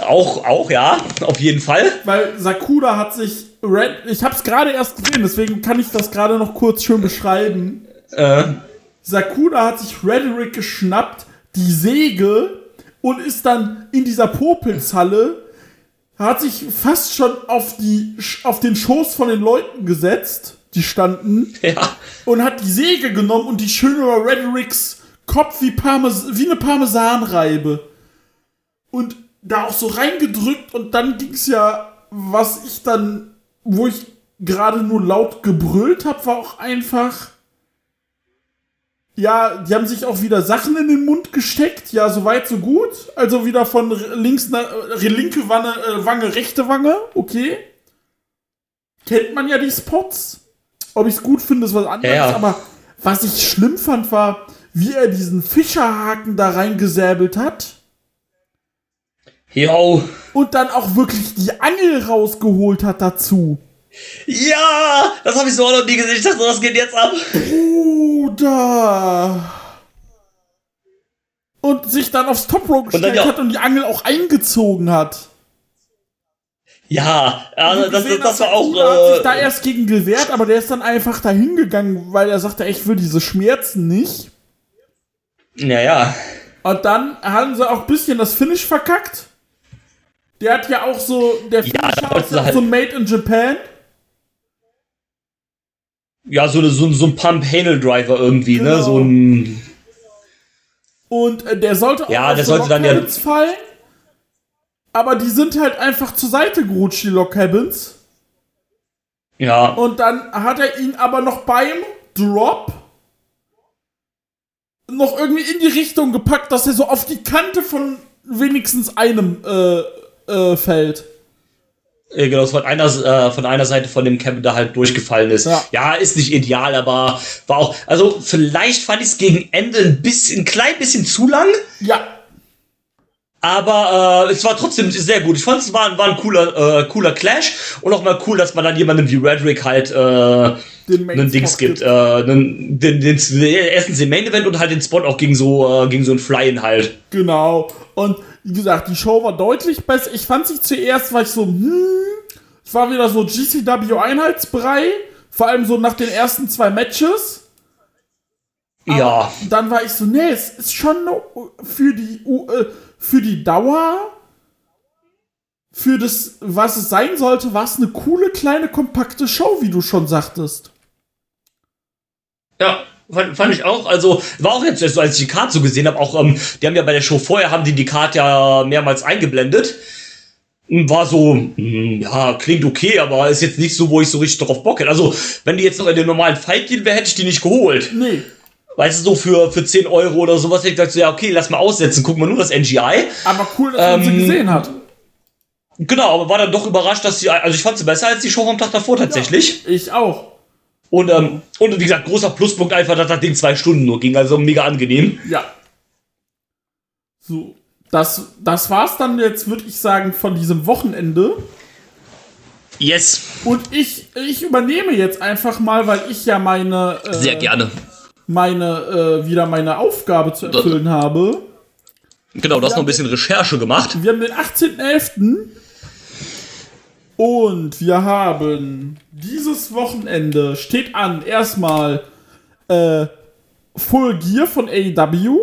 Auch, auch, ja, auf jeden Fall. Weil Sakura hat sich Red, ich habe es gerade erst gesehen, deswegen kann ich das gerade noch kurz schön beschreiben. Äh, Sakura hat sich Rederick geschnappt, die Säge und ist dann in dieser Popelshalle, hat sich fast schon auf, die, auf den Schoß von den Leuten gesetzt, die standen, ja. und hat die Säge genommen und die schön über Redericks Kopf wie, Parmes wie eine Parmesanreibe. Und da auch so reingedrückt und dann ging's ja, was ich dann, wo ich gerade nur laut gebrüllt habe, war auch einfach ja, die haben sich auch wieder Sachen in den Mund gesteckt. Ja, so weit, so gut. Also wieder von links nach äh, linke Wange, äh, Wange, rechte Wange. Okay. Kennt man ja die Spots. Ob ich es gut finde, ist was anderes. Ja, ja. Aber was ich schlimm fand, war, wie er diesen Fischerhaken da reingesäbelt hat. Jo. Und dann auch wirklich die Angel rausgeholt hat dazu. Ja, das habe ich so auch noch nie gesehen. Ich dachte, das geht jetzt ab. Bruder. Und sich dann aufs Top Rope gestellt ja- hat und die Angel auch eingezogen hat. Ja, also Und das, gesehen, das, das war der auch. Bruder hat sich da Äh, erst gegen gewehrt, aber der ist dann einfach dahin gegangen, weil er sagte, ich will diese Schmerzen nicht. ja, ja. Und dann haben sie auch ein bisschen das Finish verkackt. Der hat ja auch so, der Ja, Finish sie auch halt- so Made in Japan. Ja, so, eine, so, so ein Pump-Handle-Driver irgendwie, Genau. ne? So ein. Und äh, der sollte auch Ja, der so sollte dann ja- fallen. Aber die sind halt einfach zur Seite gerutscht, die Lock Cabins. Ja. Und dann hat er ihn aber noch beim Drop noch irgendwie in die Richtung gepackt, dass er so auf die Kante von wenigstens einem äh, äh, fällt. Äh, Genau, von einer, äh, von einer Seite von dem Camp da halt durchgefallen ist. Ja. Ja. ist nicht ideal, aber war auch. Also, vielleicht fand ich es gegen Ende ein bisschen, ein klein bisschen zu lang, Ja, aber äh, es war trotzdem sehr gut. Ich fand es war, war ein cooler, äh, cooler Clash und auch mal cool, dass man dann jemandem wie Redrick halt äh, einen Dings gibt. Äh, einen, den, den, erstens den Main Event und halt den Spot auch gegen so, äh, gegen so ein Fly-In halt. Genau. Und wie gesagt, die Show war deutlich besser. Ich fand sie zuerst, war ich so, hm, es war wieder so GCW-Einheitsbrei. Vor allem so nach den ersten zwei Matches. ja. Dann war ich so, nee, es ist schon für die, äh, für die Dauer, für das, was es sein sollte, war es eine coole, kleine, kompakte Show, wie du schon sagtest. Ja, fand, fand ich auch. Also war auch jetzt so, als ich die Karte so gesehen habe, auch ähm, die haben ja bei der Show vorher haben die die Karte ja mehrmals eingeblendet. Und War so, hm, ja, klingt okay, aber ist jetzt nicht so, wo ich so richtig drauf Bock hätte. Also, wenn die jetzt noch in den normalen Fight gehen wäre, hätte ich die nicht geholt. Nee, Weißt du, so für, für 10 Euro oder sowas hätte ich gesagt, so, ja, okay, lass mal aussetzen, gucken wir nur das NGI. aber cool, dass man sie Ähm, gesehen hat. Genau, aber war dann doch überrascht, dass sie, also ich fand sie besser als die Show vom Tag davor tatsächlich. Ich auch. Und, ähm, und wie gesagt, großer Pluspunkt einfach, dass das Ding zwei Stunden nur ging, also mega angenehm. Ja. So, das, das war's dann jetzt, würde ich sagen, von diesem Wochenende. Yes, Und ich, ich übernehme jetzt einfach mal, weil ich ja meine, äh, sehr gerne. meine, äh, wieder meine Aufgabe zu erfüllen habe. Genau, du hast noch ein bisschen Recherche gemacht. Wir haben den 18.11. Und wir haben dieses Wochenende steht an erstmal äh, Full Gear von AEW.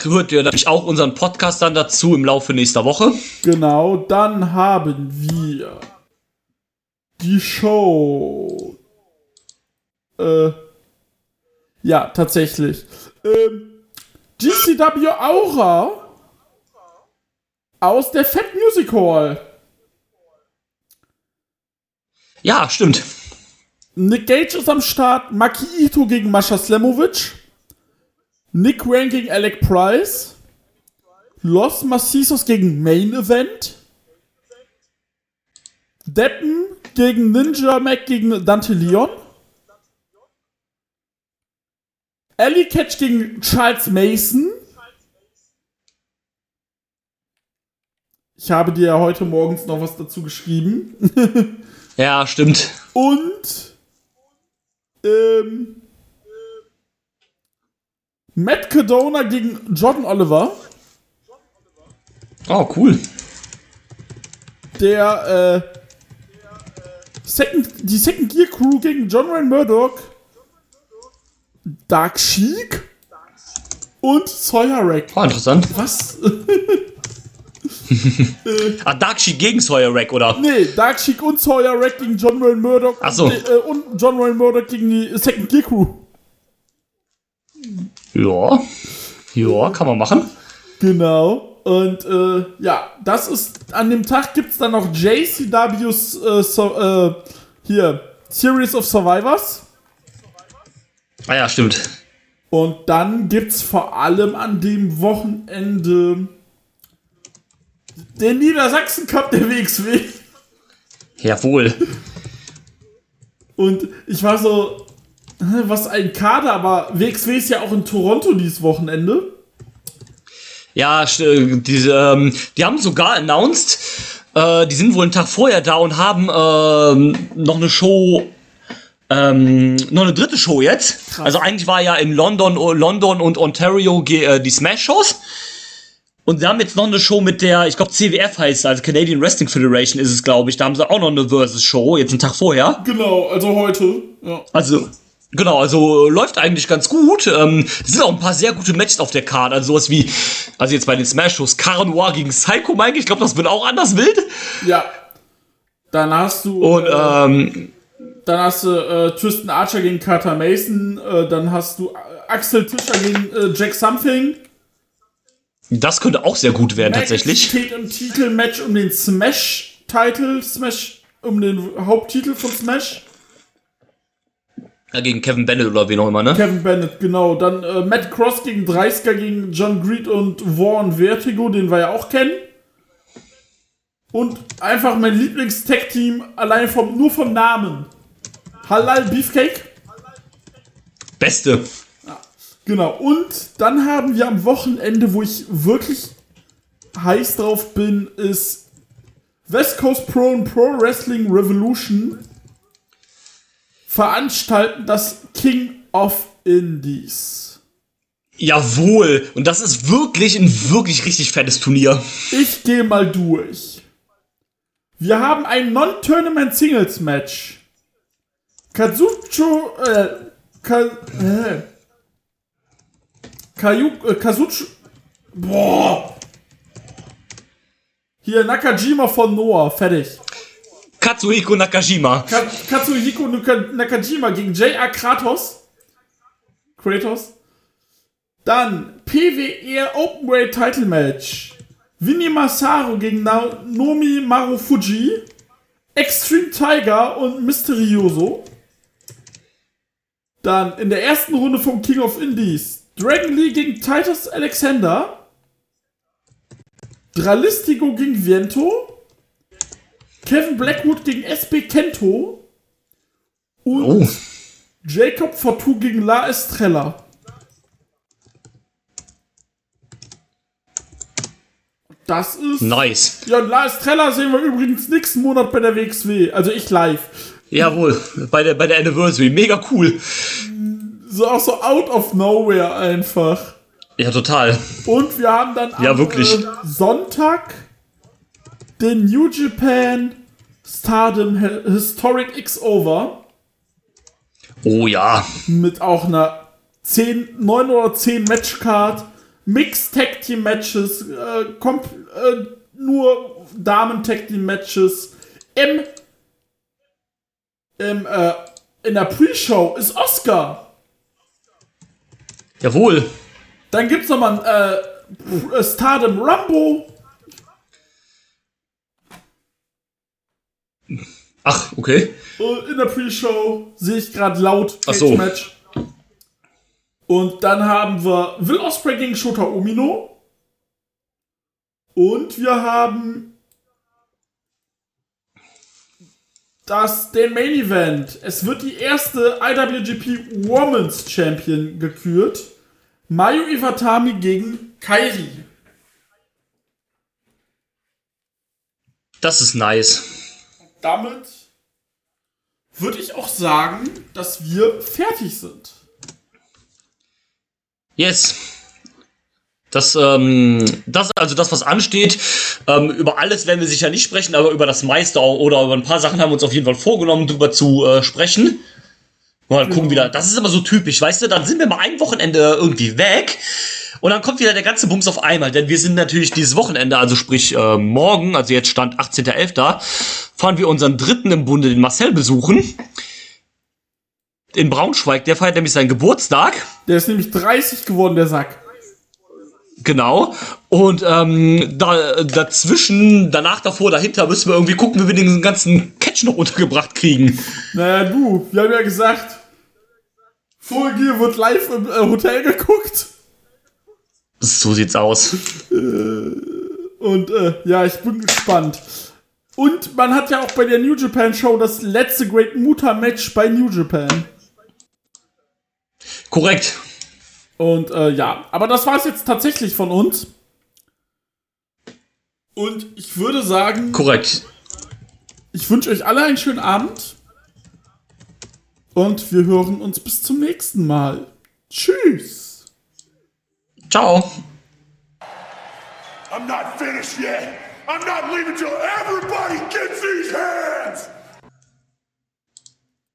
Hört ihr natürlich auch unseren Podcast dann dazu im Laufe nächster Woche. Genau, dann haben wir die Show. Äh, ja, tatsächlich. Ähm, GCW Aura aus der Fat Music Hall. Ja, stimmt. Nick Gage ist am Start. Maki Ito gegen Mascha Slemovic. Nick Wayne gegen Alec Price. Los Macizos gegen Main Event. Deppen gegen Ninja Mac gegen Dante Leon. Ellie Catch gegen Charles Mason. Ich habe dir ja heute morgens noch was dazu geschrieben. Ja, stimmt. Und ähm, Matt Cadona gegen Jordan Oliver. Oh, cool. Der äh, Second, die Second Gear Crew gegen John Wayne Murdoch. Dark Sheik und Sawyer Rack. Oh, interessant. Was? Ah, Darkshi gegen Sawyer Rack, oder? nee, Dark Sheik und Sawyer Rack gegen John Wayne Murdoch. Ach so. Und, äh, und John Wayne Murdoch gegen die Second Gear Crew. Ja. Ja, kann man machen. Genau. Und äh, ja, das ist an dem Tag gibt es dann noch JCWs äh, so, äh, hier Series of Survivors. Ah ja, stimmt. Und dann gibt es vor allem an dem Wochenende den Niedersachsen Cup der WXW. Jawohl. Und ich war so, was ein Kader, aber WXW ist ja auch in Toronto dieses Wochenende. Ja, st- diese, ähm, die haben sogar announced, äh, die sind wohl einen Tag vorher da und haben ähm, noch eine Show, ähm, noch eine dritte Show jetzt. Also eigentlich war ja in London, London und Ontario äh, die Smash-Shows. Und sie haben jetzt noch eine Show mit der, ich glaube CWF heißt es, also Canadian Wrestling Federation ist es, glaube ich. Da haben sie auch noch eine Versus-Show, jetzt einen Tag vorher. Genau, also heute. Ja. Also, genau, also läuft eigentlich ganz gut. Ähm, es sind auch ein paar sehr gute Matches auf der Karte. Also sowas wie, also jetzt bei den Smash-Shows, Cara Noir gegen Psycho Mike. Ich glaube, das wird auch anders wild. ja. Dann hast du. Und äh, ähm, Dann hast du äh, Tristan Archer gegen Carter Mason. Äh, dann hast du äh, Axel Tischer gegen äh, Jack Something. Das könnte auch sehr gut werden, Mac tatsächlich. steht im Titelmatch um den Smash-Titel. Smash um den Haupttitel von Smash. Ja, gegen Kevin Bennett oder wen auch immer, ne? Kevin Bennett, genau. Dann äh, Matt Cross gegen Dreisker gegen John Greed und Warren Vertigo, den wir ja auch kennen. Und einfach mein Lieblings-Tech-Team, allein vom, nur vom Namen. Halal Beefcake. Beste. Genau, und dann haben wir am Wochenende, wo ich wirklich heiß drauf bin, ist West Coast Pro und Pro Wrestling Revolution veranstalten das King of Indies. Jawohl. Und das ist wirklich ein wirklich richtig fettes Turnier. Ich gehe mal durch. Wir haben ein Non-Tournament Singles Match. Kazucho, äh, Ka, äh, Kayu, äh, Kazucho, boah. Hier Nakajima von Noah, fertig. Katsuhiko Nakajima. Ka Katsuhiko Nakajima gegen J.R. Kratos. Kratos. Dann PWR Openweight Title Match. Winnie Masaru gegen Naomi Marufuji. Extreme Tiger und Mysterioso. Dann in der ersten Runde vom King of Indies. Dragon Lee gegen Titus Alexander. Dralistigo gegen Viento. Kevin Blackwood gegen SB Kento. Und Oh. Jacob Fortu gegen La Estrella. Das ist. Nice. Ja, und La Estrella sehen wir übrigens nächsten Monat bei der WXW. Also ich live. Jawohl. Bei der, bei der Anniversary. Mega cool. So auch so out of nowhere einfach. Ja, total. Und wir haben dann Ja, am wirklich. Äh, Sonntag den New Japan Stardom Hi- Historic X Over Oh ja. mit auch einer 10, 9 oder 10 Matchcard, Mixed Tag Team Matches, äh, äh, nur Damen Tag Team Matches. Im, im äh, in der Pre-Show ist Oscar. Jawohl. Dann gibt's noch mal ein äh, Stardom Rumble. Ach, okay. In der Pre-Show sehe ich gerade laut Ach so. Cage-Match. Und dann haben wir Will Ospreay gegen Shota Umino. Und wir haben das, den Main Event. Es wird die erste IWGP Women's Champion gekürt. Mayu Iwatani gegen Kairi. Das ist nice. Damit würde ich auch sagen, dass wir fertig sind. Yes. Das, ähm, das also das, was ansteht. Ähm, über alles werden wir sicher nicht sprechen, aber über das meiste auch, oder über ein paar Sachen haben wir uns auf jeden Fall vorgenommen, drüber zu äh, sprechen. Mal gucken wieder. Das ist immer so typisch, weißt du? Dann sind wir mal ein Wochenende irgendwie weg. Und dann kommt wieder der ganze Bums auf einmal, denn wir sind natürlich dieses Wochenende, also sprich äh, morgen, also jetzt stand 18.11., fahren wir unseren Dritten im Bunde, den Marcel, besuchen. In Braunschweig, der feiert nämlich seinen Geburtstag. Der ist nämlich 30 geworden, der Sack. Genau. Und ähm, da, dazwischen, danach, davor, dahinter müssen wir irgendwie gucken, wie wir den ganzen Catch noch untergebracht kriegen. Naja, du, wir haben ja gesagt, Full Gear wird live im äh, Hotel geguckt. So sieht's aus. Und äh, ja, ich bin gespannt. Und man hat ja auch bei der New Japan Show das letzte Great Muta Match bei New Japan. Korrekt. Und äh, ja, aber das war es jetzt tatsächlich von uns. Und ich würde sagen, Korrekt. ich wünsche euch alle einen schönen Abend. Und wir hören uns bis zum nächsten Mal. Tschüss. Ciao. I'm not finished yet. I'm not leaving till everybody gets these hands.